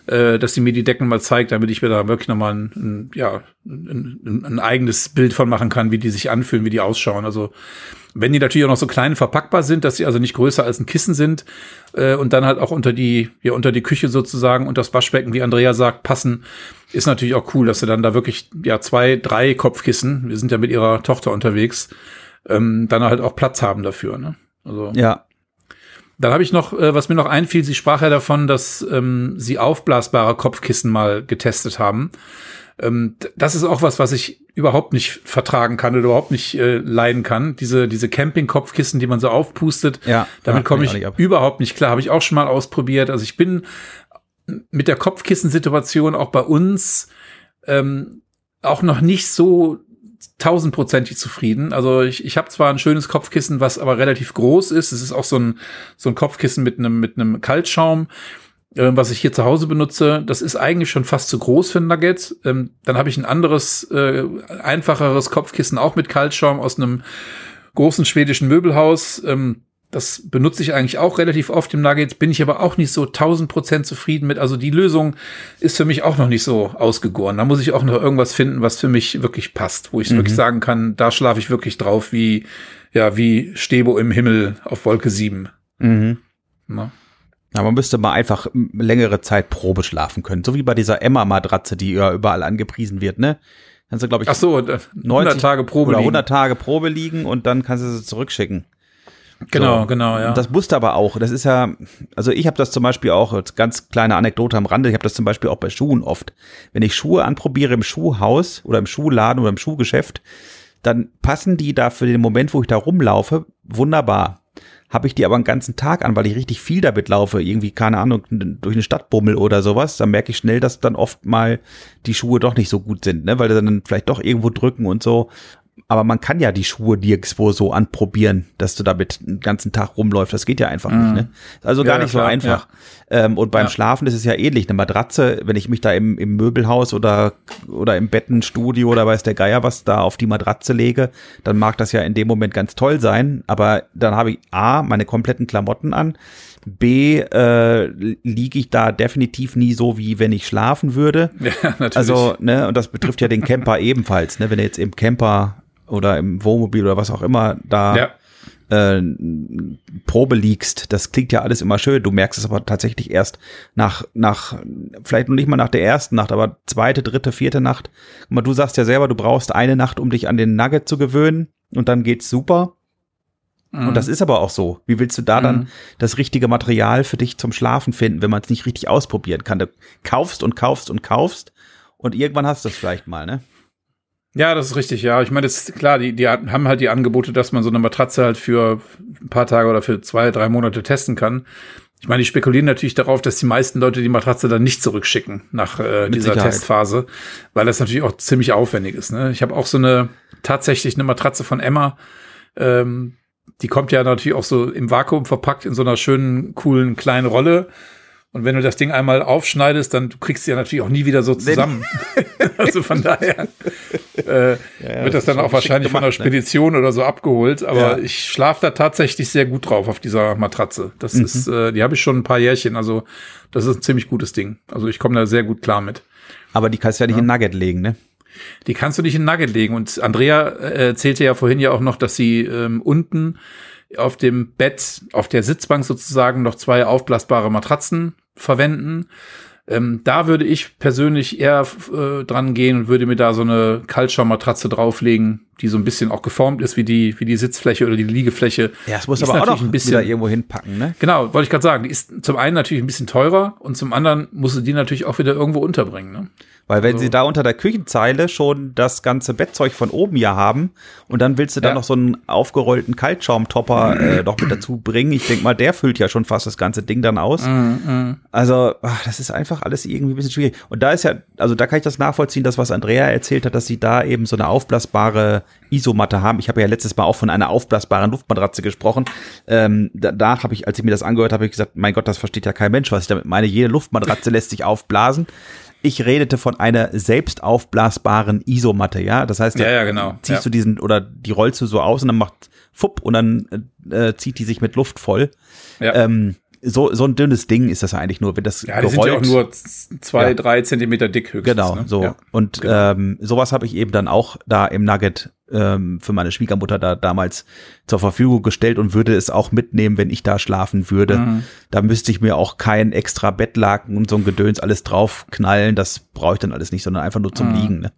äh, dass sie mir die Decken mal zeigt, damit ich mir da wirklich nochmal ein, ein, ja, ein, ein eigenes Bild von machen kann, wie die sich anfühlen, wie die ausschauen. Also wenn die natürlich auch noch so klein verpackbar sind, dass sie also nicht größer als ein Kissen sind äh, und dann halt auch unter die, ja, unter die Küche sozusagen und das Waschbecken, wie Andrea sagt, passen, ist natürlich auch cool, dass sie dann da wirklich, ja, zwei, drei Kopfkissen, wir sind ja mit ihrer Tochter unterwegs, ähm, dann halt auch Platz haben dafür. Ne? Also ja. Dann habe ich noch, äh, was mir noch einfiel, sie sprach ja davon, dass ähm, sie aufblasbare Kopfkissen mal getestet haben. Ähm, das ist auch was, was ich überhaupt nicht vertragen kann oder überhaupt nicht äh, leiden kann. Diese, diese Camping-Kopfkissen, die man so aufpustet, ja, damit komme ich, ich überhaupt nicht klar. Habe ich auch schon mal ausprobiert. Also ich bin mit der Kopfkissensituation auch bei uns ähm, auch noch nicht so tausendprozentig zufrieden. Also ich, ich habe zwar ein schönes Kopfkissen, was aber relativ groß ist. Es ist auch so ein, so ein Kopfkissen mit einem mit einem Kaltschaum äh, was ich hier zu Hause benutze, das ist eigentlich schon fast zu groß für ein Nugget. Ähm, dann habe ich ein anderes, äh, einfacheres Kopfkissen auch mit Kaltschaum aus einem großen schwedischen Möbelhaus. Ähm, das benutze ich eigentlich auch relativ oft im Nugget, bin ich aber auch nicht so 1000 Prozent zufrieden mit. Also die Lösung ist für mich auch noch nicht so ausgegoren. Da muss ich auch noch irgendwas finden, was für mich wirklich passt, wo ich mhm. wirklich sagen kann, da schlafe ich wirklich drauf, wie, ja, wie Stebo im Himmel auf Wolke 7. Mhm. Na? Ja, man müsste mal einfach längere Zeit Probe schlafen können. So wie bei dieser Emma-Matratze, die ja überall angepriesen wird, ne? Kannst du, glaube ich, Ach so, 90 Tage Probe oder 100 liegen. Tage Probe liegen und dann kannst du sie zurückschicken. Genau, So. genau, ja. Das musste aber auch. Das ist ja, also ich habe das zum Beispiel auch, als ganz kleine Anekdote am Rande, ich habe das zum Beispiel auch bei Schuhen oft. Wenn ich Schuhe anprobiere im Schuhhaus oder im Schuhladen oder im Schuhgeschäft, dann passen die da für den Moment, wo ich da rumlaufe, wunderbar. Habe ich die aber einen ganzen Tag an, weil ich richtig viel damit laufe, irgendwie, keine Ahnung, durch eine Stadt bummel oder sowas, dann merke ich schnell, dass dann oft mal die Schuhe doch nicht so gut sind, ne? weil die dann vielleicht doch irgendwo drücken und so. Aber man kann ja die Schuhe nirgendwo so anprobieren, dass du damit den ganzen Tag rumläufst. Das geht ja einfach nicht. Ne? Also gar Ja, nicht klar, so einfach. Ähm, und beim Ja. Schlafen ist es ja ähnlich. Eine Matratze, wenn ich mich da im, im Möbelhaus oder, oder im Bettenstudio oder weiß der Geier was da auf die Matratze lege, dann mag das ja in dem Moment ganz toll sein. Aber dann habe ich A, meine kompletten Klamotten an. B, äh, liege ich da definitiv nie so, wie wenn ich schlafen würde. ja, natürlich. Also, ne, und das betrifft ja den Camper ebenfalls, ne, wenn du jetzt im Camper oder im Wohnmobil oder was auch immer da ja. äh, Probe liegst, das klingt ja alles immer schön. Du merkst es aber tatsächlich erst nach, nach, vielleicht noch nicht mal nach der ersten Nacht, aber zweite, dritte, vierte Nacht. Guck mal, du sagst ja selber, du brauchst eine Nacht, um dich an den Nugget zu gewöhnen und dann geht's super. Und das ist aber auch so. Wie willst du da dann Mhm. das richtige Material für dich zum Schlafen finden, wenn man es nicht richtig ausprobieren kann? Du kaufst und kaufst und kaufst und irgendwann hast du es vielleicht mal, ne? Ja, das ist richtig, ja. Ich meine, das ist klar, die, die haben halt die Angebote, dass man so eine Matratze halt für ein paar Tage oder für zwei, drei Monate testen kann. Ich meine, die spekulieren natürlich darauf, dass die meisten Leute die Matratze dann nicht zurückschicken nach äh, Mit dieser Sicherheit. Testphase, weil das natürlich auch ziemlich aufwendig ist. Ne? Ich habe auch so eine tatsächlich eine Matratze von Emma. Ähm, die kommt ja natürlich auch so im Vakuum verpackt in so einer schönen, coolen kleinen Rolle. Und wenn du das Ding einmal aufschneidest, dann du kriegst sie ja natürlich auch nie wieder so zusammen. also von daher äh, ja, wird das das dann auch wahrscheinlich geschickt von der gemacht, ne? Spedition oder so abgeholt. Aber Ja. ich schlafe da tatsächlich sehr gut drauf auf dieser Matratze. Das Mhm. ist, äh, die habe ich schon ein paar Jährchen. Also das ist ein ziemlich gutes Ding. Also ich komme da sehr gut klar mit. Aber die kannst du ja nicht in Nugget legen, ne? Die kannst du nicht in Nugget legen. Und Andrea äh, erzählte ja vorhin ja auch noch, dass sie ähm, unten auf dem Bett, auf der Sitzbank sozusagen noch zwei aufblasbare Matratzen verwenden. Ähm, da würde ich persönlich eher äh, dran gehen und würde mir da so eine Kaltschaummatratze drauflegen, die so ein bisschen auch geformt ist wie die, wie die Sitzfläche oder die Liegefläche. Ja, es muss Die aber auch noch ein bisschen- wieder irgendwo hinpacken, ne? Genau, wollte ich gerade sagen. Die ist zum einen natürlich ein bisschen teurer und zum anderen musst du die natürlich auch wieder irgendwo unterbringen. Ne? Weil wenn Also- sie da unter der Küchenzeile schon das ganze Bettzeug von oben ja haben und dann willst du da Ja. noch so einen aufgerollten Kaltschaumtopper äh, noch mit dazu bringen, ich denke mal, der füllt ja schon fast das ganze Ding dann aus. Also, ach, das ist einfach alles irgendwie ein bisschen schwierig. Und da ist ja, also da kann ich das nachvollziehen, das, was Andrea erzählt hat, dass sie da eben so eine aufblasbare Isomatte haben. Ich habe ja letztes Mal auch von einer aufblasbaren Luftmatratze gesprochen. Ähm, danach habe ich, als ich mir das angehört habe, ich gesagt, mein Gott, das versteht ja kein Mensch, was ich damit meine. Jede Luftmatratze lässt sich aufblasen. Ich redete von einer selbst aufblasbaren Isomatte, ja. Das heißt, da Ja, ja, genau. ziehst Ja. du diesen oder die rollst du so aus und dann macht fupp und dann äh, zieht die sich mit Luft voll. Ja. Ähm, so, so ein dünnes Ding ist das eigentlich nur, wenn das Ja, die sind ja auch gerollt- nur zwei, Ja. drei Zentimeter dick höchstens. Genau, ne? so. Ja. Und genau. ähm, sowas habe ich eben dann auch da im Nugget ähm, für meine Schwiegermutter da damals zur Verfügung gestellt und würde es auch mitnehmen, wenn ich da schlafen würde. Mhm. Da müsste ich mir auch kein extra Bettlaken und so ein Gedöns alles drauf knallen. Das brauche ich dann alles nicht, sondern einfach nur Mhm. zum Liegen. Ne?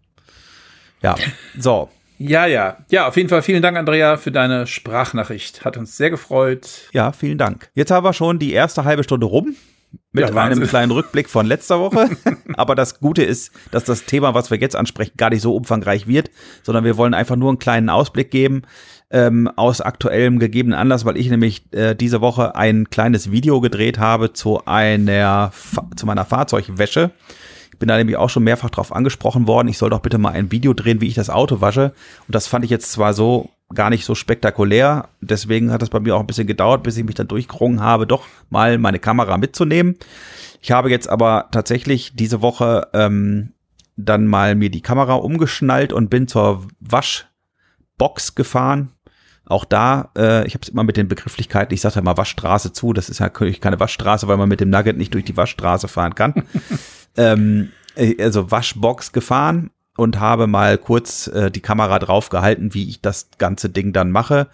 Ja, so. Ja, ja. Ja, auf jeden Fall vielen Dank, Andrea, für deine Sprachnachricht. Hat uns sehr gefreut. Ja, vielen Dank. Jetzt haben wir schon die erste halbe Stunde rum mit Ja, einem kleinen Rückblick von letzter Woche. Aber das Gute ist, dass das Thema, was wir jetzt ansprechen, gar nicht so umfangreich wird, sondern wir wollen einfach nur einen kleinen Ausblick geben ähm, aus aktuellem gegebenen Anlass, weil ich nämlich äh, diese Woche ein kleines Video gedreht habe zu einer Fa zu meiner Fahrzeugwäsche. Ich bin da nämlich auch schon mehrfach drauf angesprochen worden. Ich soll doch bitte mal ein Video drehen, wie ich das Auto wasche. Und das fand ich jetzt zwar so gar nicht so spektakulär. Deswegen hat es bei mir auch ein bisschen gedauert, bis ich mich dann durchgerungen habe, doch mal meine Kamera mitzunehmen. Ich habe jetzt aber tatsächlich diese Woche ähm, dann mal mir die Kamera umgeschnallt und bin zur Waschbox gefahren. Auch da, äh, ich habe es immer mit den Begrifflichkeiten, ich sage ja mal Waschstraße zu, das ist ja natürlich keine Waschstraße, weil man mit dem Nugget nicht durch die Waschstraße fahren kann. ähm, äh, also Waschbox gefahren und habe mal kurz äh, die Kamera drauf gehalten, wie ich das ganze Ding dann mache.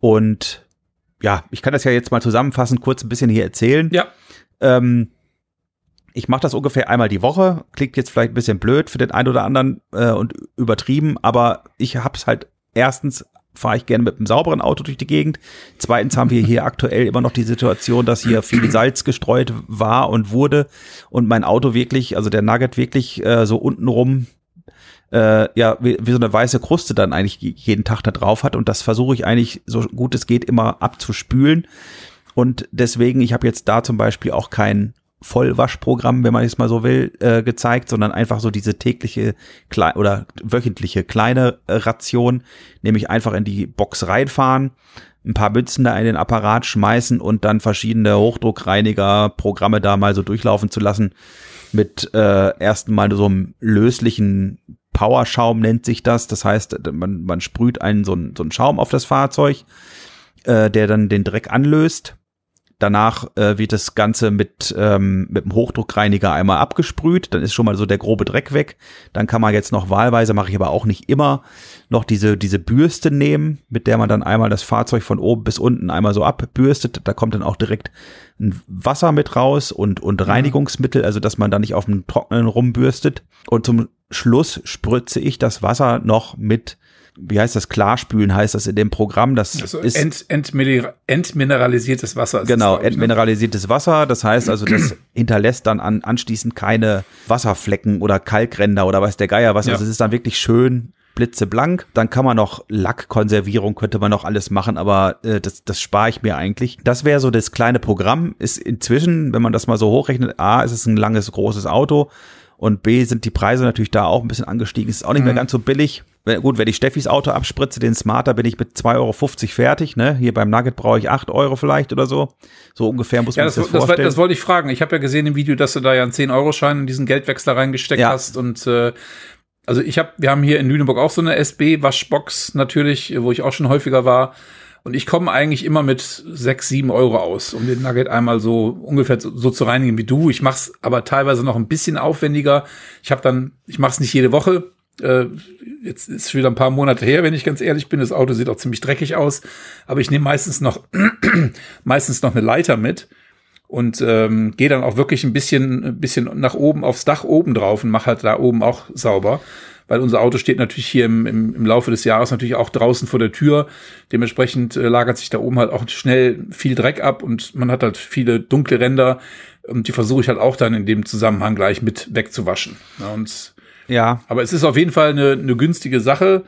Und ja, ich kann das ja jetzt mal zusammenfassen, kurz ein bisschen hier erzählen. Ja. Ähm, ich mache das ungefähr einmal die Woche. Klingt jetzt vielleicht ein bisschen blöd für den einen oder anderen äh, und übertrieben, aber ich habe es halt erstens fahre ich gerne mit einem sauberen Auto durch die Gegend. Zweitens haben wir hier aktuell immer noch die Situation, dass hier viel Salz gestreut war und wurde und mein Auto wirklich, also der Nugget wirklich äh, so untenrum äh, ja, wie, wie so eine weiße Kruste dann eigentlich jeden Tag da drauf hat. Und das versuche ich eigentlich, so gut es geht, immer abzuspülen. Und deswegen, ich habe jetzt da zum Beispiel auch kein Vollwaschprogramm, wenn man es mal so will, äh, gezeigt, sondern einfach so diese tägliche Kle oder wöchentliche kleine äh, Ration, nämlich einfach in die Box reinfahren, ein paar Mützen da in den Apparat schmeißen und dann verschiedene Hochdruckreiniger Programme da mal so durchlaufen zu lassen mit äh, ersten Mal so einem löslichen Powerschaum nennt sich das. Das heißt, man, man sprüht einen so, einen so einen Schaum auf das Fahrzeug, äh, der dann den Dreck anlöst Danach äh, wird das Ganze mit, ähm, mit dem Hochdruckreiniger einmal abgesprüht. Dann ist schon mal so der grobe Dreck weg. Dann kann man jetzt noch wahlweise, mache ich aber auch nicht immer, noch diese, diese Bürste nehmen, mit der man dann einmal das Fahrzeug von oben bis unten einmal so abbürstet. Da kommt dann auch direkt ein Wasser mit raus und, und. Reinigungsmittel, also dass man da nicht auf dem Trockenen rumbürstet. Und zum Schluss spritze ich das Wasser noch mit wie heißt das, Klarspülen heißt das in dem Programm. Das also ist ent, entminer entmineralisiertes Wasser. Genau, das, ne? entmineralisiertes Wasser. Das heißt also, das hinterlässt dann an, anschließend keine Wasserflecken oder Kalkränder oder weiß der Geier was. Ja. Also es ist dann wirklich schön blitzeblank. Dann kann man noch Lackkonservierung, könnte man noch alles machen, aber äh, das, das spare ich mir eigentlich. Das wäre so das kleine Programm. Ist inzwischen, wenn man das mal so hochrechnet, A, ist es ein langes, großes Auto und B, sind die Preise natürlich da auch ein bisschen angestiegen. Ist auch nicht mhm. mehr ganz so billig. Wenn, gut, wenn ich Steffis Auto abspritze, den Smarter, bin ich mit 2,50 Euro fertig. Ne? Hier beim Nugget brauche ich 8 Euro vielleicht oder so. So ungefähr muss man ja, das, sich das, vorstellen. Das, das wollte ich fragen. Ich habe ja gesehen im Video, dass du da ja einen 10-Euro-Schein in diesen Geldwechsler reingesteckt ja. hast. Und äh, also ich habe, wir haben hier in Lüneburg auch so eine SB-Waschbox natürlich, wo ich auch schon häufiger war. Und ich komme eigentlich immer mit 6, 7 Euro aus, um den Nugget einmal so ungefähr so, so zu reinigen wie du. Ich mache es aber teilweise noch ein bisschen aufwendiger. Ich habe dann, ich mache es nicht jede Woche, äh, jetzt ist wieder ein paar Monate her, wenn ich ganz ehrlich bin. Das Auto sieht auch ziemlich dreckig aus. Aber ich nehme meistens noch, meistens noch eine Leiter mit und ähm, gehe dann auch wirklich ein bisschen, ein bisschen nach oben aufs Dach oben drauf und mache halt da oben auch sauber. Weil unser Auto steht natürlich hier im, im, im Laufe des Jahres natürlich auch draußen vor der Tür. Dementsprechend äh, lagert sich da oben halt auch schnell viel Dreck ab und man hat halt viele dunkle Ränder. Und die versuche ich halt auch dann in dem Zusammenhang gleich mit wegzuwaschen. Ja, und ja. Aber es ist auf jeden Fall eine, eine günstige Sache.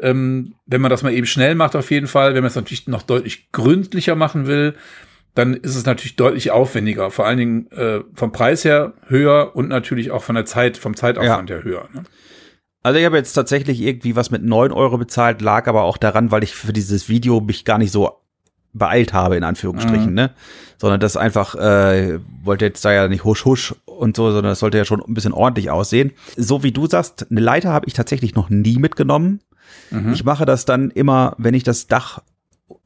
Ähm, wenn man das mal eben schnell macht, auf jeden Fall. Wenn man es natürlich noch deutlich gründlicher machen will, dann ist es natürlich deutlich aufwendiger. Vor allen Dingen äh, vom Preis her höher und natürlich auch von der Zeit, vom Zeitaufwand ja. her höher. Ne? Also ich habe jetzt tatsächlich irgendwie was mit neun Euro bezahlt, lag aber auch daran, weil ich für dieses Video mich gar nicht so beeilt habe, in Anführungsstrichen, mhm. ne? Sondern das einfach, äh, wollte jetzt da ja nicht husch husch und so, sondern das sollte ja schon ein bisschen ordentlich aussehen. So wie du sagst, eine Leiter habe ich tatsächlich noch nie mitgenommen. Mhm. Ich mache das dann immer, wenn ich das Dach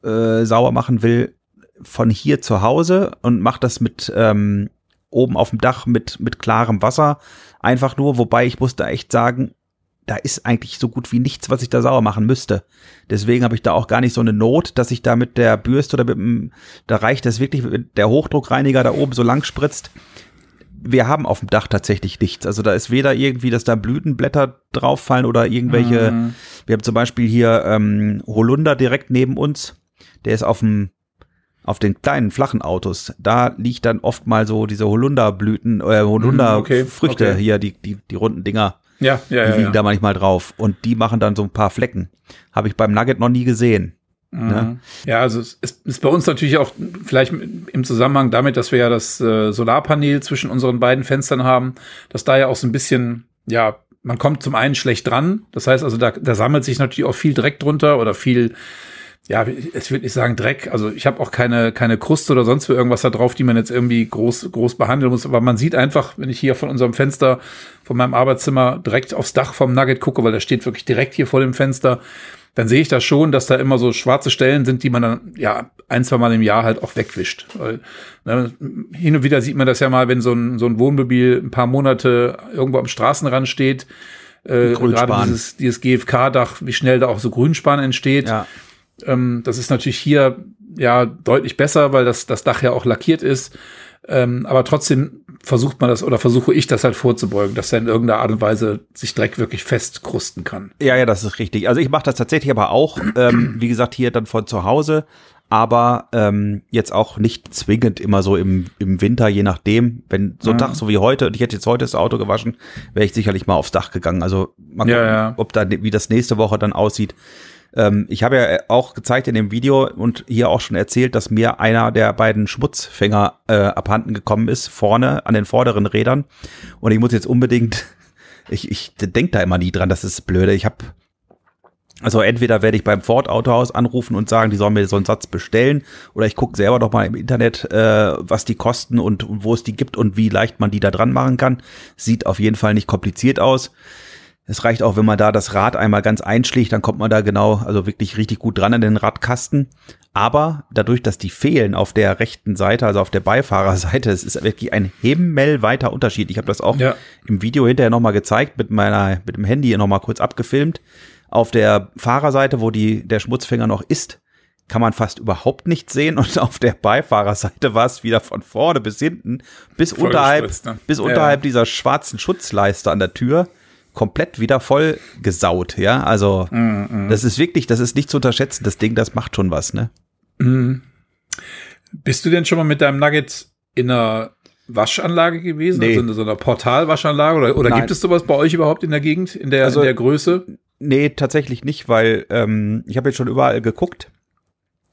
äh, sauber machen will, von hier zu Hause und mache das mit ähm, oben auf dem Dach mit, mit klarem Wasser. Einfach nur, wobei ich muss da echt sagen, da ist eigentlich so gut wie nichts, was ich da sauer machen müsste. Deswegen habe ich da auch gar nicht so eine Not, dass ich da mit der Bürste oder mit dem, da reicht das wirklich, der Hochdruckreiniger da oben so lang spritzt. Wir haben auf dem Dach tatsächlich nichts. Also da ist weder irgendwie, dass da Blütenblätter drauffallen oder irgendwelche. Mhm. Wir haben zum Beispiel hier ähm, Holunder direkt neben uns. Der ist auf dem auf den kleinen flachen Autos, da liegt dann oft mal so diese Holunderblüten, äh, Holunderfrüchte mhm, okay, okay. hier, die, die, die runden Dinger. Ja, ja, die ja. liegen ja. da manchmal drauf. Und die machen dann so ein paar Flecken. Habe ich beim Nugget noch nie gesehen. Mhm. Ne? Ja, also es ist, ist, bei uns natürlich auch vielleicht im Zusammenhang damit, dass wir ja das äh, Solarpanel zwischen unseren beiden Fenstern haben, dass da ja auch so ein bisschen, ja, man kommt zum einen schlecht dran. Das heißt also, da, da sammelt sich natürlich auch viel Dreck drunter oder viel ja, es würde nicht sagen Dreck. Also ich habe auch keine, keine Kruste oder sonst irgendwas da drauf, die man jetzt irgendwie groß, groß behandeln muss. Aber man sieht einfach, wenn ich hier von unserem Fenster, von meinem Arbeitszimmer direkt aufs Dach vom Nugget gucke, weil der steht wirklich direkt hier vor dem Fenster, dann sehe ich da schon, dass da immer so schwarze Stellen sind, die man dann ja ein, zwei Mal im Jahr halt auch wegwischt. Weil, ne, hin und wieder sieht man das ja mal, wenn so ein, so ein Wohnmobil ein paar Monate irgendwo am Straßenrand steht. Äh, gerade dieses, dieses GFK-Dach, wie schnell da auch so Grünspan entsteht. Ja ähm, das ist natürlich hier ja deutlich besser, weil das, das Dach ja auch lackiert ist. Ähm, aber trotzdem versucht man das oder versuche ich das halt vorzubeugen, dass er in irgendeiner Art und Weise sich Dreck wirklich festkrusten kann. Ja, ja, das ist richtig. Also ich mache das tatsächlich aber auch, ähm, wie gesagt, hier dann von zu Hause, aber ähm, jetzt auch nicht zwingend immer so im, im Winter, je nachdem. Wenn so ein Mhm. Tag so wie heute, und ich hätte jetzt heute das Auto gewaschen, wäre ich sicherlich mal aufs Dach gegangen. Also mal gucken, Ja, ja. ob da wie das nächste Woche dann aussieht. Ähm, ich habe ja auch gezeigt in dem Video und hier auch schon erzählt, dass mir einer der beiden Schmutzfänger äh, abhanden gekommen ist, vorne an den vorderen Rädern. Und ich muss jetzt unbedingt, ich, ich denke da immer nie dran, das ist blöde. Ich habe, also entweder werde ich beim Ford Autohaus anrufen und sagen, die sollen mir so einen Satz bestellen, oder ich gucke selber doch mal im Internet, äh, was die kosten und, und wo es die gibt und wie leicht man die da dran machen kann. Sieht auf jeden Fall nicht kompliziert aus. Es reicht auch, wenn man da das Rad einmal ganz einschlägt, dann kommt man da genau, also wirklich richtig gut dran an den Radkasten. Aber dadurch, dass die fehlen auf der rechten Seite, also auf der Beifahrerseite, es ist wirklich ein himmelweiter Unterschied. Ich habe das auch Ja. im Video hinterher nochmal gezeigt, mit meiner, mit dem Handy nochmal kurz abgefilmt. Auf der Fahrerseite, wo die, der Schmutzfänger noch ist, kann man fast überhaupt nichts sehen und auf der Beifahrerseite war es wieder von vorne bis hinten, bis Voll unterhalb, ne? bis unterhalb ja. dieser schwarzen Schutzleiste an der Tür komplett wieder voll gesaut, ja, also Mhm, das ist wirklich, das ist nicht zu unterschätzen, das Ding, das macht schon was, ne? Bist du denn schon mal mit deinem Nugget in einer Waschanlage gewesen? Nee. Also in so einer Portalwaschanlage? Oder, oder Nein. gibt es sowas bei euch überhaupt in der Gegend, in der, Also- in der Größe? Nee, tatsächlich nicht, weil ähm, ich habe jetzt schon überall geguckt.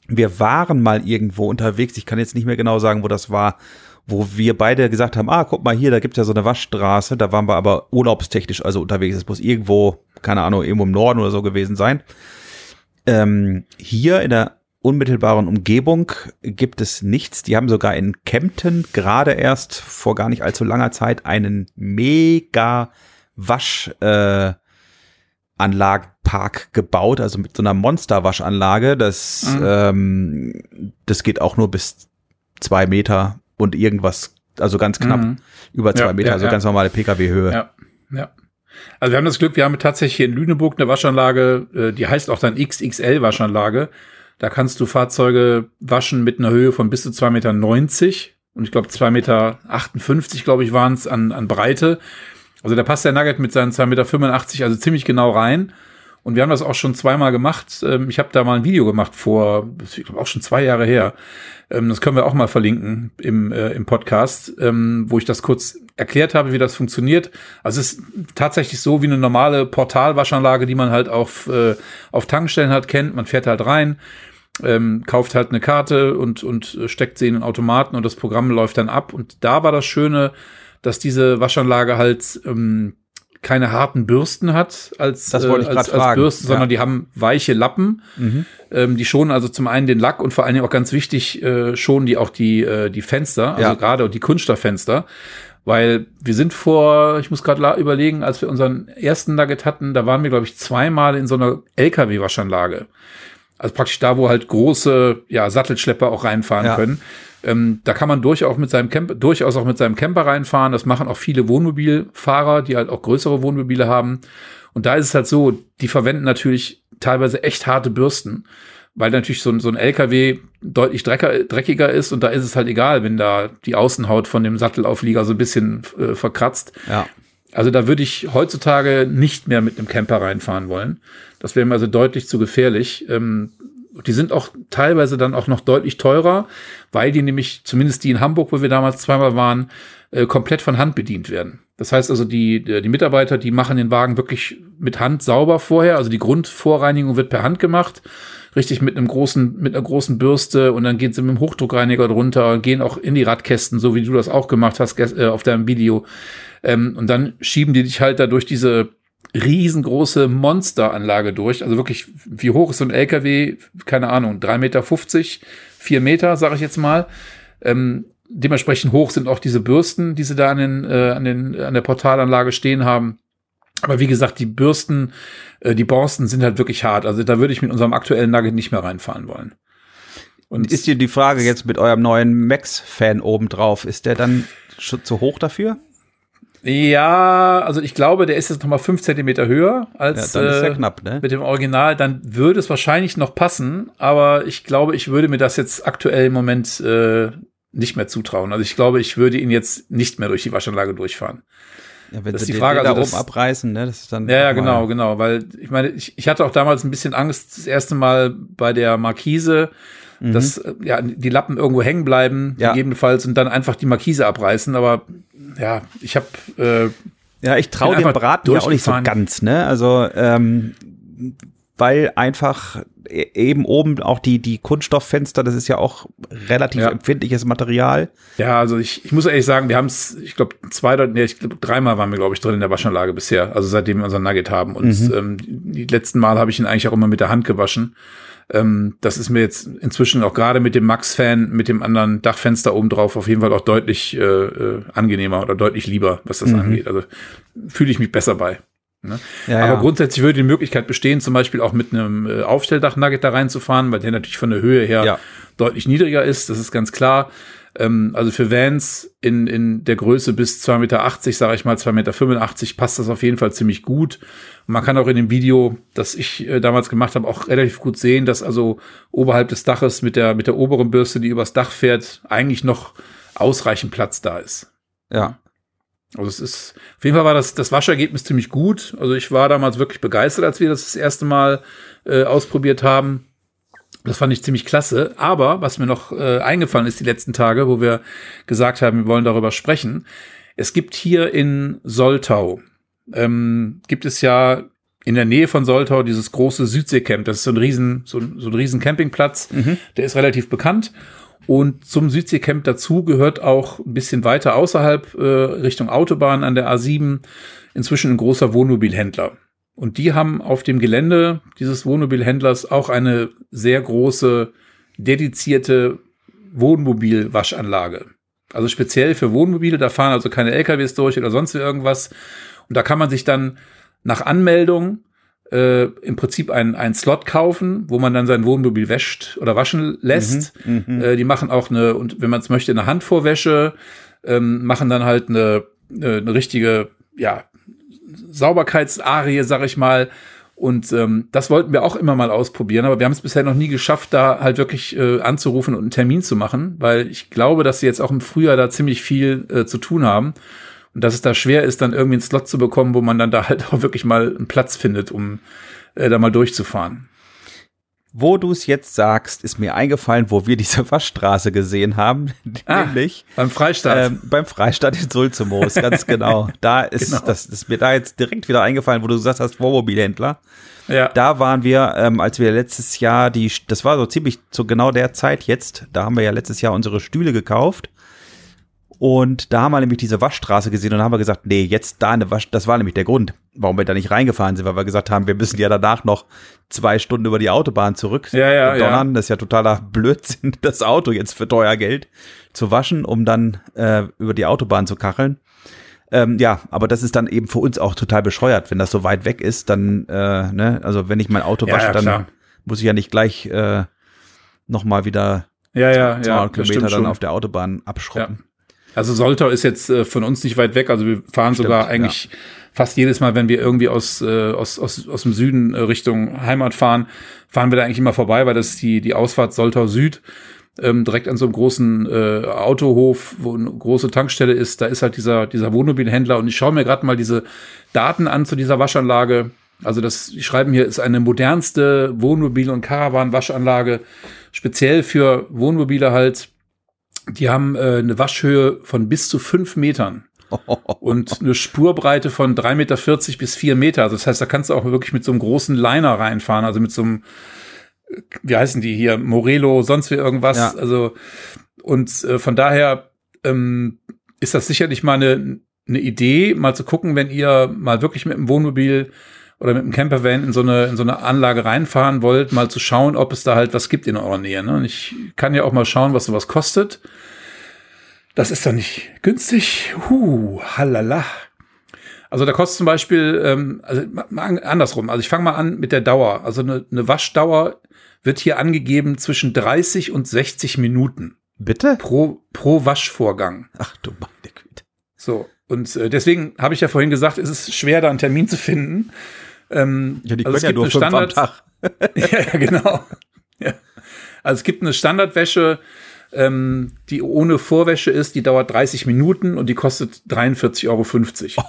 Wir waren mal irgendwo unterwegs, ich kann jetzt nicht mehr genau sagen, wo das war, wo wir beide gesagt haben, ah, guck mal hier, da gibt's ja so eine Waschstraße, da waren wir aber urlaubstechnisch also unterwegs. Es muss irgendwo, keine Ahnung, irgendwo im Norden oder so gewesen sein. Ähm, hier in der unmittelbaren Umgebung gibt es nichts. Die haben sogar in Kempten gerade erst vor gar nicht allzu langer Zeit einen mega Wasch äh, Anlagenpark gebaut, also mit so einer Monsterwaschanlage. Das, Mhm. ähm, das geht auch nur bis zwei Meter und irgendwas, also ganz knapp Mhm. über zwei Ja, Meter, ja, also ganz normale Pkw-Höhe. Ja, ja. Also wir haben das Glück, wir haben tatsächlich hier in Lüneburg eine Waschanlage, äh, die heißt auch dann XXL-Waschanlage. Da kannst du Fahrzeuge waschen mit einer Höhe von bis zu 2,90 Meter und ich glaube 2,58 Meter, glaube ich, waren es an, an Breite. Also da passt der Nugget mit seinen 2,85 Meter also ziemlich genau rein. Und wir haben das auch schon zweimal gemacht. Ähm, Ich habe da mal ein Video gemacht vor, ich glaube auch schon zwei Jahre her. Ähm, Das können wir auch mal verlinken im, äh, im Podcast, ähm, wo ich das kurz erklärt habe, wie das funktioniert. Also es ist tatsächlich so wie eine normale Portalwaschanlage, die man halt auf, äh, auf Tankstellen halt kennt. Man fährt halt rein, ähm, kauft halt eine Karte und, und äh, steckt sie in den Automaten und das Programm läuft dann ab. Und da war das Schöne, dass diese Waschanlage halt ähm, keine harten Bürsten hat als, Das wollte ich äh, als, als fragen, Bürsten, ja. sondern die haben weiche Lappen. Ähm, die schonen also zum einen den Lack und vor allen Dingen auch ganz wichtig, äh, schonen die auch die, äh, die Fenster, also Ja. gerade die Kunststofffenster. Weil wir sind vor, ich muss gerade überlegen, als wir unseren ersten Nugget hatten, da waren wir, glaube ich, zweimal in so einer LKW-Waschanlage. Also praktisch da, wo halt große ja, Sattelschlepper auch reinfahren Ja. können. Ähm, da kann man durchaus mit seinem Camper, durchaus auch mit seinem Camper reinfahren. Das machen auch viele Wohnmobilfahrer, die halt auch größere Wohnmobile haben. Und da ist es halt so, die verwenden natürlich teilweise echt harte Bürsten, weil natürlich so ein, so ein LKW deutlich drecker, dreckiger ist und da ist es halt egal, wenn da die Außenhaut von dem Sattelauflieger so ein bisschen äh, verkratzt. Ja. Also da würde ich heutzutage nicht mehr mit einem Camper reinfahren wollen. Das wäre mir also deutlich zu gefährlich. Ähm, die sind auch teilweise dann auch noch deutlich teurer, weil die nämlich, zumindest die in Hamburg, wo wir damals zweimal waren, äh, komplett von Hand bedient werden. Das heißt also, die, die Mitarbeiter, die machen den Wagen wirklich mit Hand sauber vorher. Also die Grundvorreinigung wird per Hand gemacht. Richtig mit einem großen, mit einer großen Bürste und dann gehen sie mit dem Hochdruckreiniger drunter, gehen auch in die Radkästen, so wie du das auch gemacht hast äh, auf deinem Video. Ähm, und dann schieben die dich halt da durch diese riesengroße Monsteranlage durch. Also wirklich, wie hoch ist so ein LKW? Keine Ahnung, 3,50 Meter, 4 Meter, sage ich jetzt mal. Ähm, dementsprechend hoch sind auch diese Bürsten, die sie da an, den, äh, an, den, an der Portalanlage stehen haben. Aber wie gesagt, die Bürsten, äh, die Borsten sind halt wirklich hart. Also da würde ich mit unserem aktuellen Nugget nicht mehr reinfahren wollen. Und Ist dir die Frage jetzt mit eurem neuen Max-Fan obendrauf, ist der dann schon zu hoch dafür? Ja, also ich glaube, der ist jetzt noch mal fünf Zentimeter höher als Ja, dann ist äh, knapp, ne? mit dem Original. Dann würde es wahrscheinlich noch passen, aber ich glaube, ich würde mir das jetzt aktuell im Moment äh, nicht mehr zutrauen. Also ich glaube, ich würde ihn jetzt nicht mehr durch die Waschanlage durchfahren. Ja, wenn Das ist die Frage, da also oben das- abreißen, ne, das ist dann. Ja, ja, genau, genau, weil ich meine, ich, ich hatte auch damals ein bisschen Angst, das erste Mal bei der Markise, dass äh, ja, die Lappen irgendwo hängen bleiben, Mhm. Ja. gegebenenfalls, und dann einfach die Markise abreißen. Aber ja, ich habe äh, Ja, ich traue dem Braten ja auch nicht so ganz, ne? Also, ähm, weil einfach e- eben oben auch die, die Kunststofffenster, das ist ja auch relativ Ja. empfindliches Material. Ja, also ich, ich muss ehrlich sagen, wir haben es, ich glaube, zwei oder nee, ich glaube, dreimal waren wir, glaube ich, drin in der Waschanlage bisher, also seitdem wir unseren Nugget haben. Und Mhm. ähm, die letzten Mal habe ich ihn eigentlich auch immer mit der Hand gewaschen. Ähm, das ist mir jetzt inzwischen auch gerade mit dem Max-Fan, mit dem anderen Dachfenster oben drauf auf jeden Fall auch deutlich äh, äh, angenehmer oder deutlich lieber, was das angeht. Also fühle ich mich besser bei. Ne? Ja, Aber ja. grundsätzlich würde die Möglichkeit bestehen, zum Beispiel auch mit einem äh, Aufstelldach-Nugget da reinzufahren, weil der natürlich von der Höhe her Ja. deutlich niedriger ist, das ist ganz klar. Ähm, also für Vans in, in der Größe bis 2,80 Meter, sage ich mal, 2,85 Meter passt das auf jeden Fall ziemlich gut. Und man kann auch in dem Video, das ich äh, damals gemacht habe, auch relativ gut sehen, dass also oberhalb des Daches mit der, mit der oberen Bürste, die übers Dach fährt, eigentlich noch ausreichend Platz da ist. ja. Also es ist, auf jeden Fall war das, das Waschergebnis ziemlich gut. Also ich war damals wirklich begeistert, als wir das das erste Mal äh, ausprobiert haben. Das fand ich ziemlich klasse. Aber was mir noch äh, eingefallen ist die letzten Tage, wo wir gesagt haben, wir wollen darüber sprechen. Es gibt hier in Soltau, ähm, gibt es ja in der Nähe von Soltau dieses große Südseecamp. Das ist so ein riesen, so, ein- so ein riesen Campingplatz. Der ist relativ bekannt. Und zum Südseecamp dazu gehört auch ein bisschen weiter außerhalb äh, Richtung Autobahn an der A7 inzwischen ein großer Wohnmobilhändler. Und die haben auf dem Gelände dieses Wohnmobilhändlers auch eine sehr große dedizierte Wohnmobilwaschanlage. Also speziell für Wohnmobile, da fahren also keine LKWs durch oder sonst irgendwas. Und da kann man sich dann nach Anmeldung äh, im Prinzip einen, einen Slot kaufen, wo man dann sein Wohnmobil wäscht oder waschen lässt. Äh, die machen auch eine, und wenn man es möchte, eine Handvorwäsche, ähm, machen dann halt eine, eine, eine richtige, ja, Sauberkeitsarie, sag ich mal. Und ähm, das wollten wir auch immer mal ausprobieren, aber wir haben es bisher noch nie geschafft, da halt wirklich äh, anzurufen und einen Termin zu machen, weil ich glaube, dass sie jetzt auch im Frühjahr da ziemlich viel äh, zu tun haben und dass es da schwer ist, dann irgendwie einen Slot zu bekommen, wo man dann da halt auch wirklich mal einen Platz findet, um äh, da mal durchzufahren. Wo du es jetzt sagst, ist mir eingefallen, wo wir diese Waschstraße gesehen haben, Ah, nämlich Beim Freistaat. ähm, beim Freistaat in Sulzumos, ganz genau. Da ist Genau. das ist mir da jetzt direkt wieder eingefallen, wo du gesagt hast, Wohnmobilhändler. ja. Da waren wir, ähm, als wir letztes Jahr die, das war so ziemlich zu genau der Zeit jetzt, da haben wir ja letztes Jahr unsere Stühle gekauft. Und da haben wir nämlich diese Waschstraße gesehen und haben wir gesagt, nee, jetzt da eine Wasch, das war nämlich der Grund, warum wir da nicht reingefahren sind, weil wir gesagt haben, wir müssen ja danach noch zwei Stunden über die Autobahn zurück. Ja, ja, ja. donnern. Das ist ja totaler Blödsinn, das Auto jetzt für teuer Geld zu waschen, um dann äh, über die Autobahn zu kacheln. Ähm, ja, aber das ist dann eben für uns auch total bescheuert, wenn das so weit weg ist, dann, äh, ne, also wenn ich mein Auto Ja, wasche, ja, dann klar. muss ich ja nicht gleich äh, nochmal wieder ja, ja, 200 ja, Kilometer dann schon. auf der Autobahn abschrubben. Also Soltau ist jetzt äh, von uns nicht weit weg. Also wir fahren Stimmt, sogar eigentlich fast jedes Mal, wenn wir irgendwie aus, äh, aus, aus, aus dem Süden äh, Richtung Heimat fahren, fahren wir da eigentlich immer vorbei, weil das ist die, die Ausfahrt Soltau Süd. Ähm, direkt an so einem großen äh, Autohof, wo eine große Tankstelle ist, da ist halt dieser, dieser Wohnmobilhändler und ich schaue mir gerade mal diese Daten an zu dieser Waschanlage. Also das, die schreiben hier, ist eine modernste Wohnmobil- und Caravan-Waschanlage, speziell für Wohnmobile halt. Die haben äh, eine Waschhöhe von bis zu fünf Metern und eine Spurbreite von 3,40 Meter bis 4 Meter. Also das heißt, da kannst du auch wirklich mit so einem großen Liner reinfahren, also mit so einem, äh, wie heißen die hier, Morelo, sonst wie irgendwas. Ja. Also und äh, von daher ähm, ist das sicherlich mal eine, eine Idee, mal zu gucken, wenn ihr mal wirklich mit dem Wohnmobil oder mit dem Campervan in so eine in so eine Anlage reinfahren wollt, mal zu schauen, ob es da halt was gibt in eurer Nähe. Ne? Und ich kann ja auch mal schauen, was sowas kostet. Das ist doch nicht günstig. Huh, halala. Also da kostet zum Beispiel, ähm, also ma- ma- andersrum, also ich fange mal an mit der Dauer. Also eine, eine Waschdauer wird hier angegeben zwischen 30 und 60 Minuten Bitte? pro, pro Waschvorgang. Ach du meine Güte. So. Und äh, deswegen habe ich ja vorhin gesagt, es ist schwer, da einen Termin zu finden. Ähm, Ja, die also können es ja gibt nur fünf am Standard- Tag. ja, ja, genau. Ja. Also es gibt eine Standardwäsche, ähm, die ohne Vorwäsche ist, die dauert 30 Minuten und die kostet 43,50 Euro.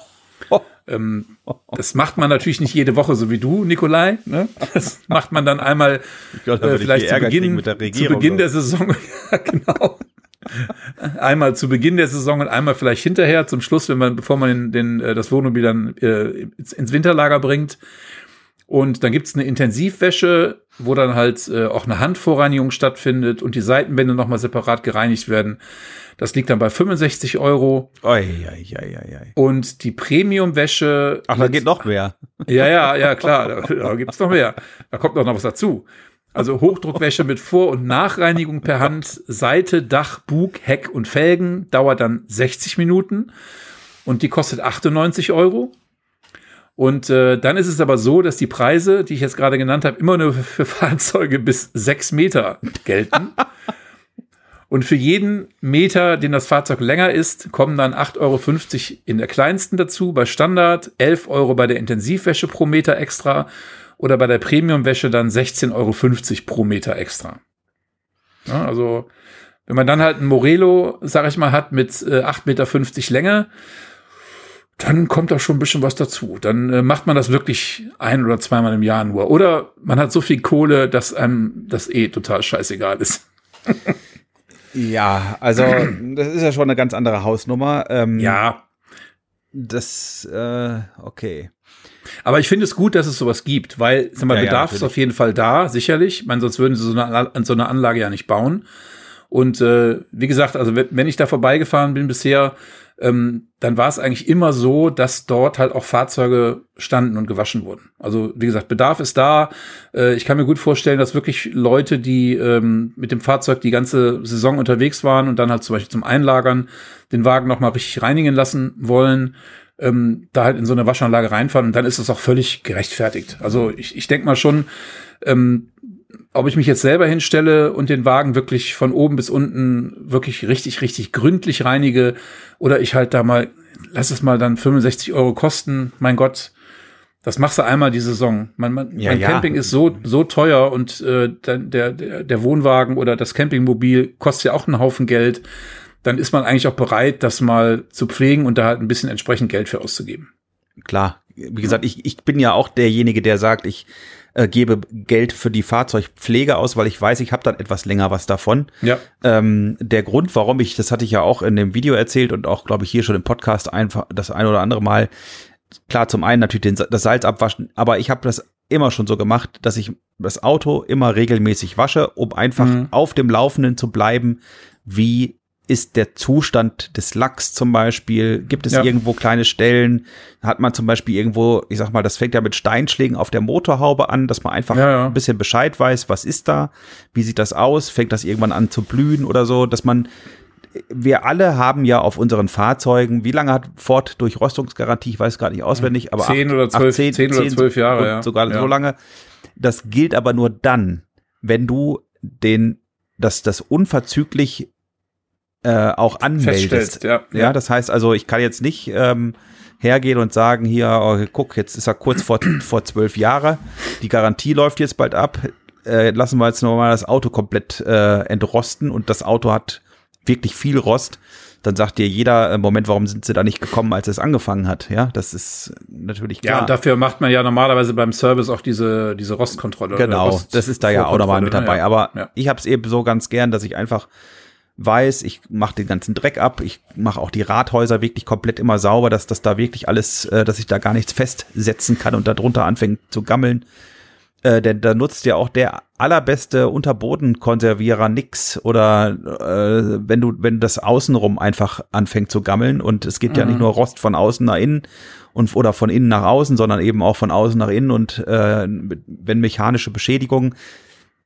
Oh. Ähm, das macht man natürlich nicht jede Woche, so wie du, Nikolai. Ne? Das macht man dann einmal glaub, äh, vielleicht viel zu Beginn, zu Beginn der glaub Saison. ja, genau. Einmal zu Beginn der Saison und einmal vielleicht hinterher zum Schluss, wenn man, bevor man den, den, äh, das Wohnmobil dann äh, ins, Winterlager bringt. Und dann gibt's eine Intensivwäsche, wo dann halt äh, auch eine Handvorreinigung stattfindet und die Seitenwände nochmal separat gereinigt werden. Das liegt dann bei 65 Euro. Oi, oi, oi, oi. Und die Premium-Wäsche. Ach, da geht noch mehr. Ja, ja, ja, klar. Da, da gibt's noch mehr. Da kommt noch was dazu. Also Hochdruckwäsche mit Vor- und Nachreinigung per Hand, Seite, Dach, Bug, Heck und Felgen, dauert dann 60 Minuten und die kostet 98 Euro. Und äh, dann ist es aber so, dass die Preise, die ich jetzt gerade genannt habe, immer nur für Fahrzeuge bis 6 Meter gelten. Und für jeden Meter, den das Fahrzeug länger ist, kommen dann 8,50 Euro in der kleinsten dazu, bei Standard, 11 Euro bei der Intensivwäsche pro Meter extra oder bei der Premiumwäsche dann 16,50 Euro pro Meter extra. Ja, also, wenn man dann halt ein Morelo, sag ich mal, hat mit äh, 8,50 Meter Länge, dann kommt da schon ein bisschen was dazu. Dann äh, macht man das wirklich ein oder zweimal im Jahr nur. Oder man hat so viel Kohle, dass einem das eh total scheißegal ist. Ja, also das ist ja schon eine ganz andere Hausnummer. Ähm, Ja, Das, äh, okay. Aber ich finde es gut, dass es sowas gibt, weil sag mal, Ja, ja, Bedarf ist natürlich. auf jeden Fall da, sicherlich. Ich meine, sonst würden sie so eine, so eine Anlage ja nicht bauen. Und äh, wie gesagt, also wenn ich da vorbeigefahren bin bisher, ähm, dann war es eigentlich immer so, dass dort halt auch Fahrzeuge standen und gewaschen wurden. Also wie gesagt, Bedarf ist da. Äh, ich kann mir gut vorstellen, dass wirklich Leute, die ähm, mit dem Fahrzeug die ganze Saison unterwegs waren und dann halt zum Beispiel zum Einlagern den Wagen noch mal richtig reinigen lassen wollen, ähm, da halt in so eine Waschanlage reinfahren und dann ist es auch völlig gerechtfertigt. Also ich, ich denke mal schon, ähm, ob ich mich jetzt selber hinstelle und den Wagen wirklich von oben bis unten wirklich richtig, richtig gründlich reinige oder ich halt da mal, lass es mal dann 65 Euro kosten, mein Gott, das machst du einmal die Saison. Mein, mein, Ja, mein ja. Camping ist so, so teuer und äh, der, der, der Wohnwagen oder das Campingmobil kostet ja auch einen Haufen Geld. Dann ist man eigentlich auch bereit, das mal zu pflegen und da halt ein bisschen entsprechend Geld für auszugeben. Klar. Wie gesagt, ich, ich bin ja auch derjenige, der sagt, ich äh, gebe Geld für die Fahrzeugpflege aus, weil ich weiß, ich habe dann etwas länger was davon. Ja. Ähm, der Grund, warum ich, das hatte ich ja auch in dem Video erzählt und auch, glaube ich, hier schon im Podcast einfach das ein oder andere Mal, klar, zum einen natürlich den, das Salz abwaschen, aber ich habe das immer schon so gemacht, dass ich das Auto immer regelmäßig wasche, um einfach Mhm. auf dem Laufenden zu bleiben, wie ist der Zustand des Lacks zum Beispiel? Gibt es Ja. irgendwo kleine Stellen? Hat man zum Beispiel irgendwo, ich sag mal, das fängt ja mit Steinschlägen auf der Motorhaube an, dass man einfach Ja, ja. ein bisschen Bescheid weiß, was ist da? Wie sieht das aus? Fängt das irgendwann an zu blühen oder so? Dass man, wir alle haben ja auf unseren Fahrzeugen, wie lange hat Ford Durchrostungsgarantie? Ich weiß gerade nicht auswendig, aber Zehn acht- oder acht, zwölf- zehn oder zwölf Jahre, ja. Sogar so lange. Das gilt aber nur dann, wenn du den, das, das unverzüglich äh, auch anmeldest. Feststellst, ja. Ja, das heißt also, ich kann jetzt nicht ähm, hergehen und sagen, hier, oh, guck, jetzt ist er kurz vor, vor zwölf Jahre, die Garantie läuft jetzt bald ab, äh, lassen wir jetzt nochmal das Auto komplett äh, entrosten und das Auto hat wirklich viel Rost, dann sagt dir jeder, äh, Moment, warum sind sie da nicht gekommen, als es angefangen hat? Ja, das ist natürlich Ja, klar. und dafür macht man ja normalerweise beim Service auch diese, diese Rostkontrolle. Genau, Rost- das ist da ja auch nochmal mit dabei. Ja. Aber ja. ich habe es eben so ganz gern, dass ich einfach weiß, ich mache den ganzen Dreck ab, ich mache auch die Rathäuser wirklich komplett immer sauber, dass das da wirklich alles, äh, dass ich da gar nichts festsetzen kann und darunter anfängt zu gammeln. Äh, denn da nutzt ja auch der allerbeste Unterbodenkonservierer nix oder äh, wenn du wenn das außenrum einfach anfängt zu gammeln und es gibt ja Mhm. nicht nur Rost von außen nach innen und oder von innen nach außen, sondern eben auch von außen nach innen und äh, wenn mechanische Beschädigungen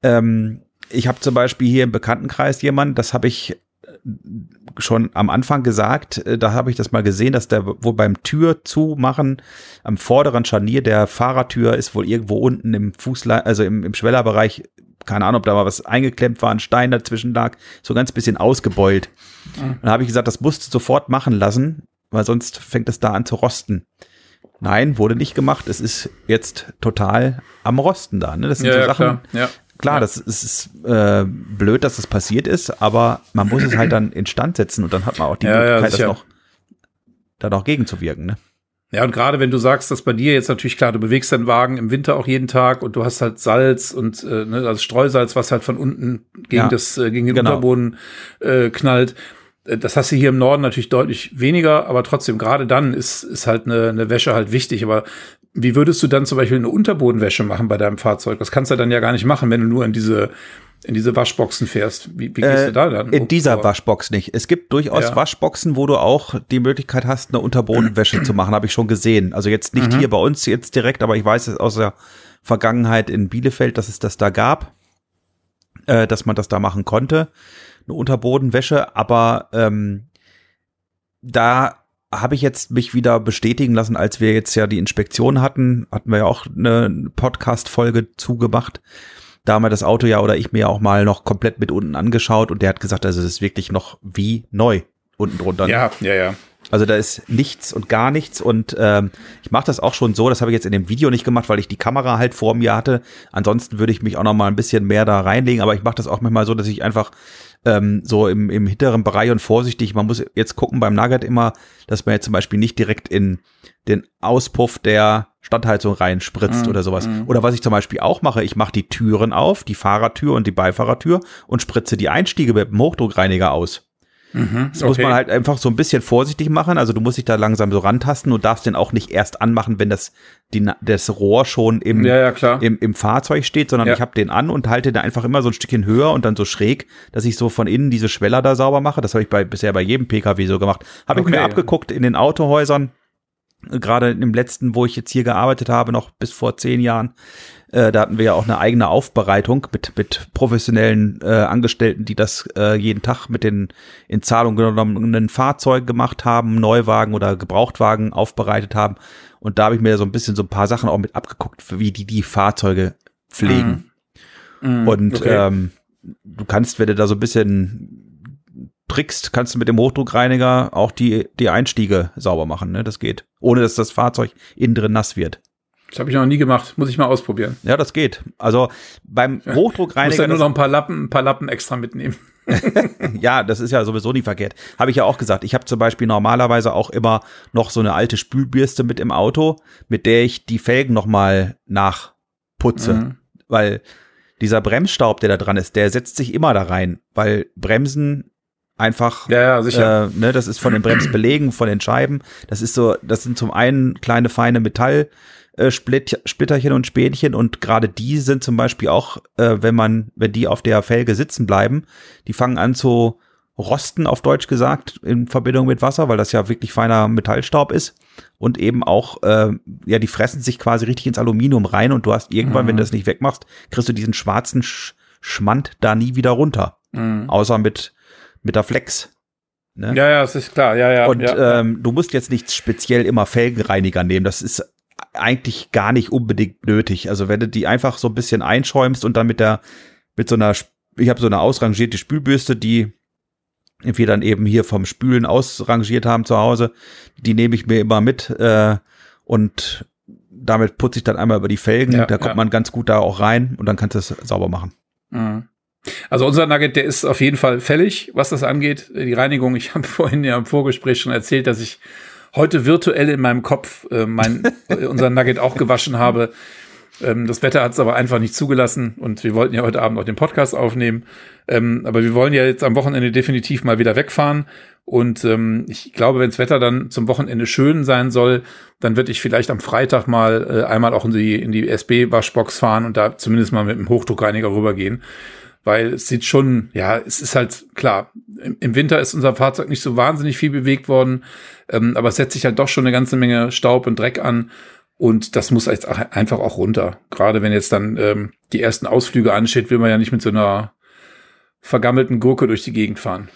ähm, ich habe zum Beispiel hier im Bekanntenkreis jemanden, das habe ich äh, schon am Anfang gesagt, äh, da habe ich das mal gesehen, dass der wo beim Tür zumachen am vorderen Scharnier der Fahrertür ist wohl irgendwo unten im Fußle also im, im Schwellerbereich, keine Ahnung, ob da mal was eingeklemmt war, ein Stein dazwischen lag, so ganz bisschen ausgebeult. Mhm. Dann habe ich gesagt, das musst du sofort machen lassen, weil sonst fängt es da an zu rosten. Nein, wurde nicht gemacht. Es ist jetzt total am Rosten da. Ne? Das sind Ja, so ja, Sachen, klar. Ja. das ist äh, blöd, dass das passiert ist, aber man muss es halt dann instand setzen und dann hat man auch die Ja, ja, Möglichkeit, das sicher. noch da noch gegenzuwirken. Ne? Ja, und gerade wenn du sagst, dass bei dir jetzt natürlich klar, du bewegst deinen Wagen im Winter auch jeden Tag und du hast halt Salz und äh, ne, also Streusalz, was halt von unten gegen Ja, das äh, gegen den genau. Unterboden äh, knallt. Äh, Das hast du hier im Norden natürlich deutlich weniger, aber trotzdem, gerade dann ist, ist halt eine, eine Wäsche halt wichtig. Aber wie würdest du dann zum Beispiel eine Unterbodenwäsche machen bei deinem Fahrzeug? Das kannst du dann ja gar nicht machen, wenn du nur in diese, in diese Waschboxen fährst. Wie, wie gehst Äh, du da dann? In dieser vor? Waschbox nicht. Es gibt durchaus Ja. Waschboxen, wo du auch die Möglichkeit hast, eine Unterbodenwäsche zu machen, habe ich schon gesehen. Also jetzt nicht hier bei uns jetzt direkt, aber ich weiß es aus der Vergangenheit in Bielefeld, dass es das da gab, äh, dass man das da machen konnte, eine Unterbodenwäsche. Aber ähm, da habe ich jetzt mich wieder bestätigen lassen, als wir jetzt ja die Inspektion hatten, hatten wir ja auch eine Podcast-Folge zugemacht. Da haben wir das Auto ja oder ich mir ja auch mal noch komplett mit unten angeschaut und der hat gesagt, also es ist wirklich noch wie neu unten drunter. Ja, ja, ja. Also da ist nichts und gar nichts und ähm, ich mache das auch schon so, das habe ich jetzt in dem Video nicht gemacht, weil ich die Kamera halt vor mir hatte. Ansonsten würde ich mich auch noch mal ein bisschen mehr da reinlegen, aber ich mache das auch manchmal so, dass ich einfach ähm, so im, im hinteren Bereich und vorsichtig, man muss jetzt gucken beim Nugget immer, dass man jetzt zum Beispiel nicht direkt in den Auspuff der Standheizung reinspritzt oder sowas. Oder was ich zum Beispiel auch mache, ich mache die Türen auf, die Fahrertür und die Beifahrertür und spritze die Einstiege mit dem Hochdruckreiniger aus. Das muss okay. man halt einfach so ein bisschen vorsichtig machen. Also du musst dich da langsam so rantasten und darfst den auch nicht erst anmachen, wenn das, die, das Rohr schon im, Ja, ja, im, im Fahrzeug steht, sondern Ja. ich habe den an und halte den einfach immer so ein Stückchen höher und dann so schräg, dass ich so von innen diese Schweller da sauber mache. Das habe ich bei, bisher bei jedem Pkw so gemacht. Habe ich Okay. mir abgeguckt in den Autohäusern, gerade im letzten, wo ich jetzt hier gearbeitet habe, noch bis vor zehn Jahren. Äh, da hatten wir ja auch eine eigene Aufbereitung mit, mit professionellen äh, Angestellten, die das äh, jeden Tag mit den in Zahlung genommenen Fahrzeugen gemacht haben, Neuwagen oder Gebrauchtwagen aufbereitet haben. Und da habe ich mir so ein bisschen so ein paar Sachen auch mit abgeguckt, wie die die Fahrzeuge pflegen. Mhm, Und okay. ähm, du kannst, wenn du da so ein bisschen trickst, kannst du mit dem Hochdruckreiniger auch die, die Einstiege sauber machen. Ne? Das geht. Ohne dass das Fahrzeug innen drin nass wird. Das habe ich noch nie gemacht. Muss ich mal ausprobieren. Ja, das geht. Also beim Muss Hochdruckreiniger. ja nur noch ein paar Lappen, ein paar Lappen extra mitnehmen. Ja, das ist ja sowieso nie verkehrt. Habe ich ja auch gesagt. Ich habe zum Beispiel normalerweise auch immer noch so eine alte Spülbürste mit im Auto, mit der ich die Felgen nochmal nachputze. Mhm. Weil dieser Bremsstaub, der da dran ist, der setzt sich immer da rein, weil Bremsen einfach Ja, ja, sicher. äh, ne, das ist von den Bremsbelägen, von den Scheiben. Das ist so, das sind zum einen kleine feine Metall. äh, und Spähnchen und gerade die sind zum Beispiel auch, äh, wenn man, wenn die auf der Felge sitzen bleiben, die fangen an zu rosten, auf Deutsch gesagt, in Verbindung mit Wasser, weil das ja wirklich feiner Metallstaub ist und eben auch, äh, ja, die fressen sich quasi richtig ins Aluminium rein und du hast irgendwann, wenn du das nicht wegmachst, kriegst du diesen schwarzen Sch Schmand da nie wieder runter, Mhm. außer mit mit der Flex. Ne? Ja, ja, das ist klar. Ja, ja. Und ja, ja. ähm, du musst jetzt nicht speziell immer Felgenreiniger nehmen. Das ist eigentlich gar nicht unbedingt nötig. Also wenn du die einfach so ein bisschen einschäumst und dann mit der, mit so einer, ich habe so eine ausrangierte Spülbürste, die wir dann eben hier vom Spülen ausrangiert haben zu Hause, die nehme ich mir immer mit äh, und damit putze ich dann einmal über die Felgen. Ja, da kommt man ganz gut da auch rein und dann kannst du es sauber machen. Mhm. Also unser Nugget, der ist auf jeden Fall fällig, was das angeht, die Reinigung. Ich habe vorhin ja im Vorgespräch schon erzählt, dass ich heute virtuell in meinem Kopf äh, mein, äh, unser Nugget auch gewaschen habe. Ähm, das Wetter hat es aber einfach nicht zugelassen und wir wollten ja heute Abend noch den Podcast aufnehmen. Ähm, aber wir wollen ja jetzt am Wochenende definitiv mal wieder wegfahren. Und ähm, ich glaube, wenn das Wetter dann zum Wochenende schön sein soll, dann würde ich vielleicht am Freitag mal äh, einmal auch in die, in die SB-Waschbox fahren und da zumindest mal mit dem Hochdruckreiniger rübergehen weil es sieht schon, ja, es ist halt klar, im, im Winter ist unser Fahrzeug nicht so wahnsinnig viel bewegt worden, ähm, aber es setzt sich halt doch schon eine ganze Menge Staub und Dreck an und das muss jetzt einfach auch runter. Gerade wenn jetzt dann ähm, die ersten Ausflüge ansteht, will man ja nicht mit so einer vergammelten Gurke durch die Gegend fahren.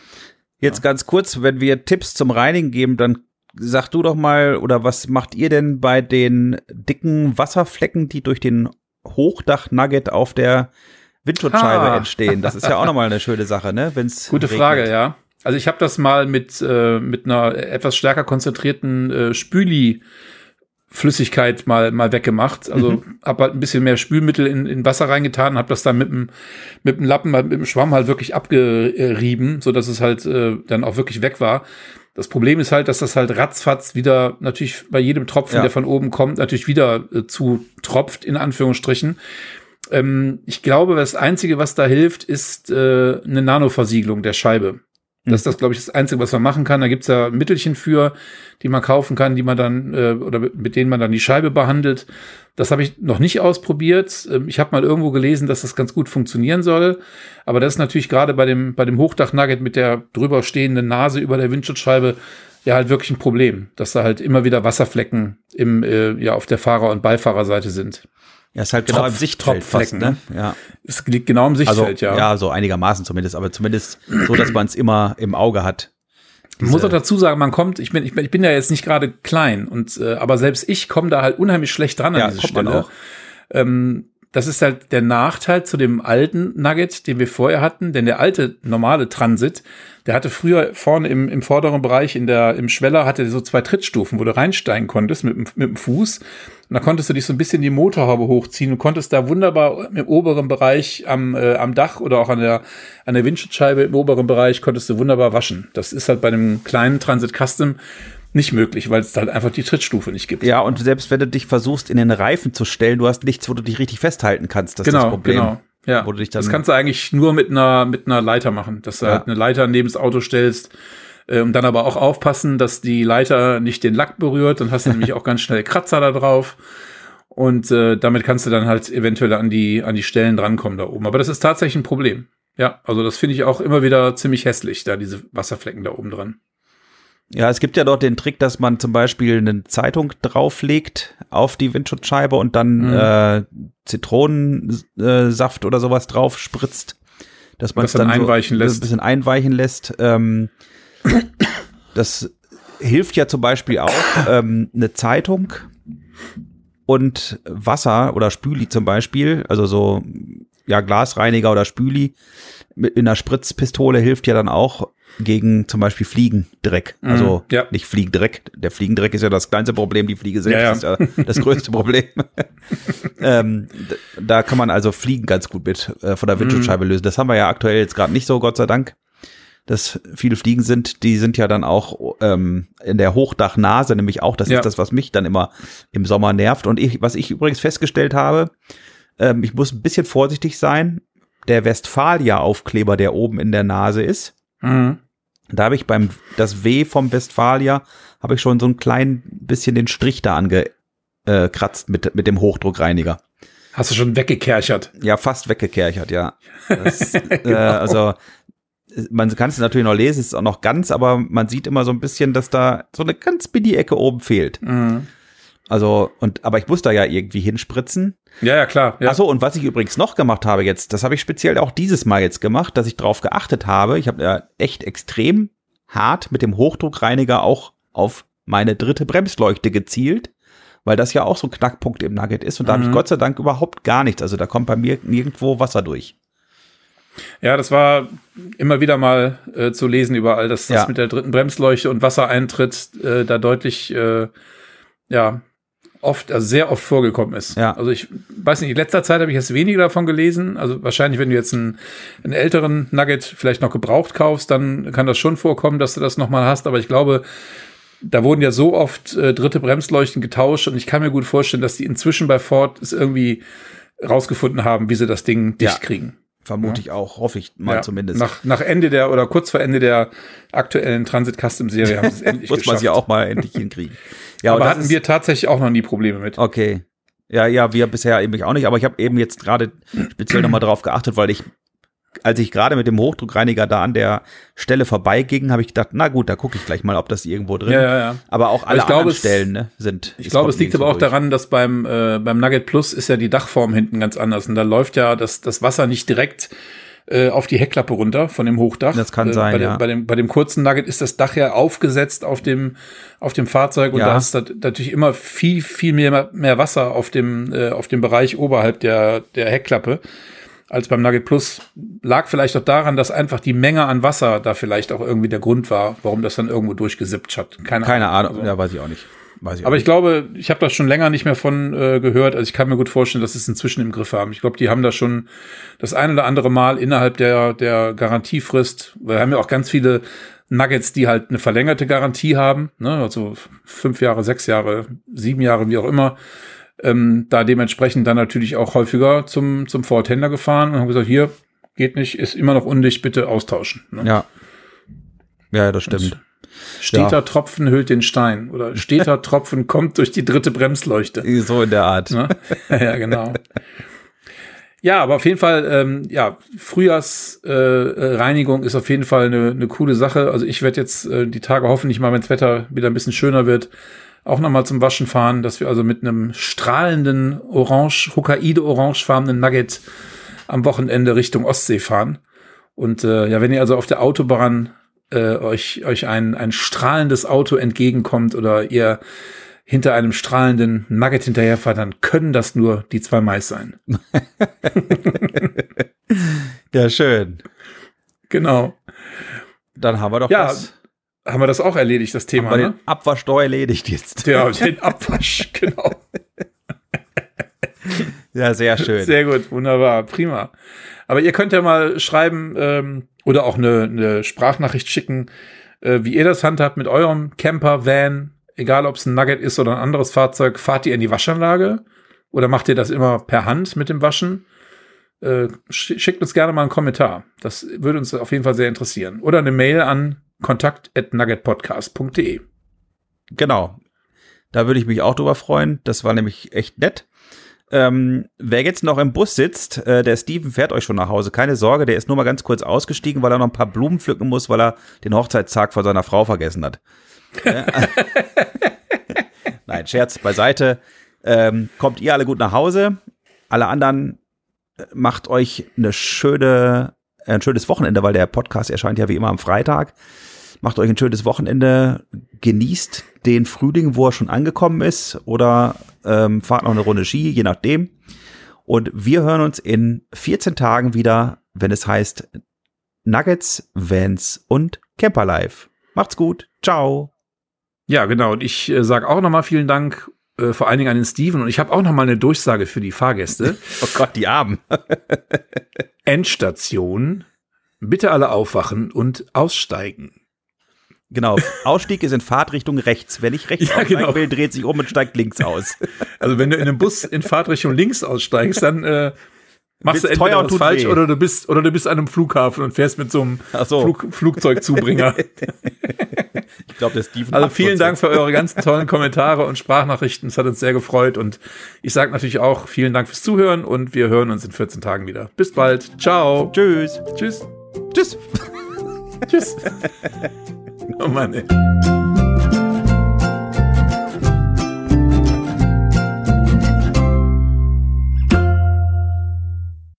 Jetzt ganz kurz, wenn wir Tipps zum Reinigen geben, dann sag du doch mal, oder was macht ihr denn bei den dicken Wasserflecken, die durch den Hochdach-Nugget auf der Windschutzscheibe Ah. entstehen? Das ist ja auch nochmal eine schöne Sache, ne? Wenn's Gute regnet. Frage, ja. Also ich habe das mal mit, äh, mit einer etwas stärker konzentrierten äh, Spüli Flüssigkeit mal, mal weggemacht. Also mhm. habe halt ein bisschen mehr Spülmittel in, in Wasser reingetan, habe das dann mit dem, mit dem Lappen, mit dem Schwamm halt wirklich abgerieben, so dass es halt äh, dann auch wirklich weg war. Das Problem ist halt, dass das halt ratzfatz wieder natürlich bei jedem Tropfen, ja. der von oben kommt, natürlich wieder äh, zu tropft, in Anführungsstrichen. Ähm, ich glaube, das Einzige, was da hilft, ist äh, eine Nanoversiegelung der Scheibe. Das ist das, glaube ich, das Einzige, was man machen kann. Da gibt's ja Mittelchen für, die man kaufen kann, die man dann äh, oder mit denen man dann die Scheibe behandelt. Das habe ich noch nicht ausprobiert. Ähm, ich habe mal irgendwo gelesen, dass das ganz gut funktionieren soll. Aber das ist natürlich gerade bei dem, bei dem Hochdach-Nugget mit der drüber stehenden Nase über der Windschutzscheibe ja halt wirklich ein Problem, dass da halt immer wieder Wasserflecken im, äh, ja, auf der Fahrer- und Beifahrerseite sind. Ja, ist halt genau Tropf, im Sichtfeld fast, ne? Ja. Es liegt genau im Sichtfeld, also, ja. Ja, so einigermaßen zumindest, aber zumindest so, dass man es immer im Auge hat. Man muss auch dazu sagen, man kommt, ich bin, ich bin, ich bin ja jetzt nicht gerade klein und äh, aber selbst ich komme da halt unheimlich schlecht dran an ja, diese Stelle. Auch. Ähm, das ist halt der Nachteil zu dem alten Nugget, den wir vorher hatten, denn der alte normale Transit, der hatte früher vorne im, im vorderen Bereich in der, im Schweller hatte so zwei Trittstufen, wo du reinsteigen konntest mit, mit dem Fuß. Und da konntest du dich so ein bisschen die Motorhaube hochziehen. Du konntest da wunderbar im oberen Bereich am, äh, am Dach oder auch an der, an der Windschutzscheibe im oberen Bereich konntest du wunderbar waschen. Das ist halt bei einem kleinen Transit Custom nicht möglich, weil es halt einfach die Trittstufe nicht gibt. Ja, und selbst wenn du dich versuchst, in den Reifen zu stellen, du hast nichts, wo du dich richtig festhalten kannst. Das genau, ist das Problem. Genau. Ja, das kannst du eigentlich nur mit einer, mit einer Leiter machen, dass du ja. halt eine Leiter neben das Auto stellst äh, und dann aber auch aufpassen, dass die Leiter nicht den Lack berührt, dann hast du nämlich auch ganz schnell Kratzer da drauf und äh, damit kannst du dann halt eventuell an die, an die Stellen drankommen da oben. Aber das ist tatsächlich ein Problem. Ja, also das finde ich auch immer wieder ziemlich hässlich, da diese Wasserflecken da oben dran. Ja, es gibt ja dort den Trick, dass man zum Beispiel eine Zeitung drauflegt auf die Windschutzscheibe und dann mhm. äh, Zitronensaft oder sowas drauf spritzt, dass man es dann, dann einweichen so lässt. ein bisschen einweichen lässt. Ähm, das hilft ja zum Beispiel auch ähm, eine Zeitung und Wasser oder Spüli zum Beispiel, also so ja Glasreiniger oder Spüli mit einer Spritzpistole hilft ja dann auch gegen zum Beispiel Fliegendreck. Mhm, also ja. nicht Fliegendreck. Der Fliegendreck ist ja das kleinste Problem, die Fliege selbst ja, ja. ist ja das größte Problem. ähm, da kann man also Fliegen ganz gut mit äh, von der Windschutzscheibe mhm. lösen. Das haben wir ja aktuell jetzt gerade nicht so, Gott sei Dank. Dass viele Fliegen sind, die sind ja dann auch ähm, in der Hochdachnase, nämlich auch, das ist das, was mich dann immer im Sommer nervt. Und ich, was ich übrigens festgestellt habe, ähm, ich muss ein bisschen vorsichtig sein. Der Westfalia-Aufkleber, der oben in der Nase ist, mhm. Da habe ich beim das W vom Westfalia habe ich schon so ein klein bisschen den Strich da angekratzt mit mit dem Hochdruckreiniger. Hast du schon weggekerchert? Ja, fast weggekerchert, ja. Das, äh, genau. äh, also man kann es natürlich noch lesen, es ist auch noch ganz, aber man sieht immer so ein bisschen, dass da so eine ganz mini Ecke oben fehlt. Mhm. Also, und, aber ich muss da ja irgendwie hinspritzen. Ja, ja, klar. Ja. Achso, und was ich übrigens noch gemacht habe jetzt, das habe ich speziell auch dieses Mal jetzt gemacht, dass ich drauf geachtet habe. Ich habe ja echt extrem hart mit dem Hochdruckreiniger auch auf meine dritte Bremsleuchte gezielt, weil das ja auch so ein Knackpunkt im Nugget ist. Und da mhm. habe ich Gott sei Dank überhaupt gar nichts. Also da kommt bei mir nirgendwo Wasser durch. Ja, das war immer wieder mal äh, zu lesen überall, dass das ja. mit der dritten Bremsleuchte und Wassereintritt äh, da deutlich äh, ja oft, also sehr oft vorgekommen ist. Ja. Also ich weiß nicht, in letzter Zeit habe ich jetzt weniger davon gelesen. Also wahrscheinlich, wenn du jetzt einen, einen älteren Nugget vielleicht noch gebraucht kaufst, dann kann das schon vorkommen, dass du das nochmal hast. Aber ich glaube, da wurden ja so oft äh, dritte Bremsleuchten getauscht und ich kann mir gut vorstellen, dass die inzwischen bei Ford es irgendwie rausgefunden haben, wie sie das Ding dicht kriegen. Vermute ja. ich auch, hoffe ich mal ja. zumindest. Nach, nach Ende der oder kurz vor Ende der aktuellen Transit Custom Serie haben sie es endlich Muss man sie auch mal endlich hinkriegen. Ja, aber hatten wir tatsächlich auch noch nie Probleme mit. Okay. Ja, ja, wir bisher eben auch nicht, aber ich habe eben jetzt gerade speziell nochmal drauf geachtet, weil ich, als ich gerade mit dem Hochdruckreiniger da an der Stelle vorbeiging, habe ich gedacht, na gut, da gucke ich gleich mal, ob das irgendwo drin ist. Ja, ja, ja. Aber auch alle glaube, anderen Stellen ne, sind. Ich glaube, es liegt aber auch durch. daran, dass beim, äh, beim Nugget Plus ist ja die Dachform hinten ganz anders und da läuft ja das, das Wasser nicht direkt äh, auf die Heckklappe runter von dem Hochdach. Das kann äh, sein, bei, dem, ja. bei, dem, bei dem kurzen Nugget ist das Dach ja aufgesetzt auf dem, auf dem Fahrzeug und ja. da ist natürlich immer viel, viel mehr, mehr Wasser auf dem, äh, auf dem Bereich oberhalb der, der Heckklappe als beim Nugget Plus. Lag vielleicht auch daran, dass einfach die Menge an Wasser da vielleicht auch irgendwie der Grund war, warum das dann irgendwo durchgesippt hat. Keine, Keine Ahnung, Ahnung. Also, ja, weiß ich auch nicht. Weiß ich Aber ich glaube, ich habe da schon länger nicht mehr von äh, gehört. Also ich kann mir gut vorstellen, dass sie es inzwischen im Griff haben. Ich glaube, die haben da schon das ein oder andere Mal innerhalb der, der Garantiefrist, wir haben ja auch ganz viele Nuggets, die halt eine verlängerte Garantie haben, ne? also fünf Jahre, sechs Jahre, sieben Jahre, wie auch immer, ähm, da dementsprechend dann natürlich auch häufiger zum, zum Vortender gefahren und haben gesagt, hier, geht nicht, ist immer noch undicht, bitte austauschen. Ne? Ja. Ja, das stimmt. Steter Ja. Tropfen hüllt den Stein oder steter Tropfen kommt durch die dritte Bremsleuchte. So in der Art. Ne? ja, genau. Ja, aber auf jeden Fall, ähm, ja, Frühjahrsreinigung äh, Reinigung ist auf jeden Fall eine, eine coole Sache. Also ich werde jetzt äh, die Tage hoffentlich mal, wenn das Wetter wieder ein bisschen schöner wird, auch nochmal zum Waschen fahren, dass wir also mit einem strahlenden Orange, Hokkaido-orangefarbenen Nugget am Wochenende Richtung Ostsee fahren. Und äh, ja, wenn ihr also auf der Autobahn äh, euch, euch ein, ein strahlendes Auto entgegenkommt oder ihr hinter einem strahlenden Nugget hinterherfahrt, dann können das nur die zwei Mais sein. Ja, schön. Genau. Dann haben wir doch Ja, das. Haben wir das auch erledigt, das Haben Thema, wir ne? den Abwaschsteu erledigt jetzt. Ja, den Abwasch, genau. Ja, sehr schön. Sehr gut, wunderbar, prima. Aber ihr könnt ja mal schreiben ähm, oder auch eine, eine Sprachnachricht schicken, äh, wie ihr das handhabt mit eurem Camper, Van, egal ob es ein Nugget ist oder ein anderes Fahrzeug. Fahrt ihr in die Waschanlage oder macht ihr das immer per Hand mit dem Waschen? Äh, sch- schickt uns gerne mal einen Kommentar. Das würde uns auf jeden Fall sehr interessieren. Oder eine Mail an kontakt.nuggetpodcast.de. Genau. Da würde ich mich auch drüber freuen. Das war nämlich echt nett. Ähm, wer jetzt noch im Bus sitzt, äh, der Steven fährt euch schon nach Hause. Keine Sorge, der ist nur mal ganz kurz ausgestiegen, weil er noch ein paar Blumen pflücken muss, weil er den Hochzeitstag von seiner Frau vergessen hat. Ja. Nein, Scherz beiseite. Ähm, kommt ihr alle gut nach Hause. Alle anderen äh, macht euch eine schöne, äh, ein schönes Wochenende, weil der Podcast erscheint ja wie immer am Freitag. Macht euch ein schönes Wochenende, genießt den Frühling, wo er schon angekommen ist, oder ähm, fahrt noch eine Runde Ski, je nachdem. Und wir hören uns in 14 Tagen wieder, wenn es heißt Nuggets, Vans und Camperlife. Macht's gut. Ciao. Ja, genau. Und ich äh, sage auch nochmal vielen Dank, äh, vor allen Dingen an den Steven. Und ich habe auch nochmal eine Durchsage für die Fahrgäste. Oh Gott, die Armen. Endstation. Bitte alle aufwachen und aussteigen. Genau. Ausstieg ist in Fahrtrichtung rechts. Wer nicht rechts Ja, aussteigen genau. will, dreht sich um und steigt links aus. Also wenn du in einem Bus in Fahrtrichtung links aussteigst, dann äh, machst du entweder was falsch weh. oder du bist oder du bist an einem Flughafen und fährst mit so einem so. Flug, Flugzeugzubringer. Ich glaube, der Steven. Also vielen Dank für eure ganzen tollen Kommentare und Sprachnachrichten. Es hat uns sehr gefreut und ich sage natürlich auch vielen Dank fürs Zuhören und wir hören uns in 14 Tagen wieder. Bis bald. Ciao. Tschüss. Tschüss. Tschüss. Tschüss. oh Mann, ey.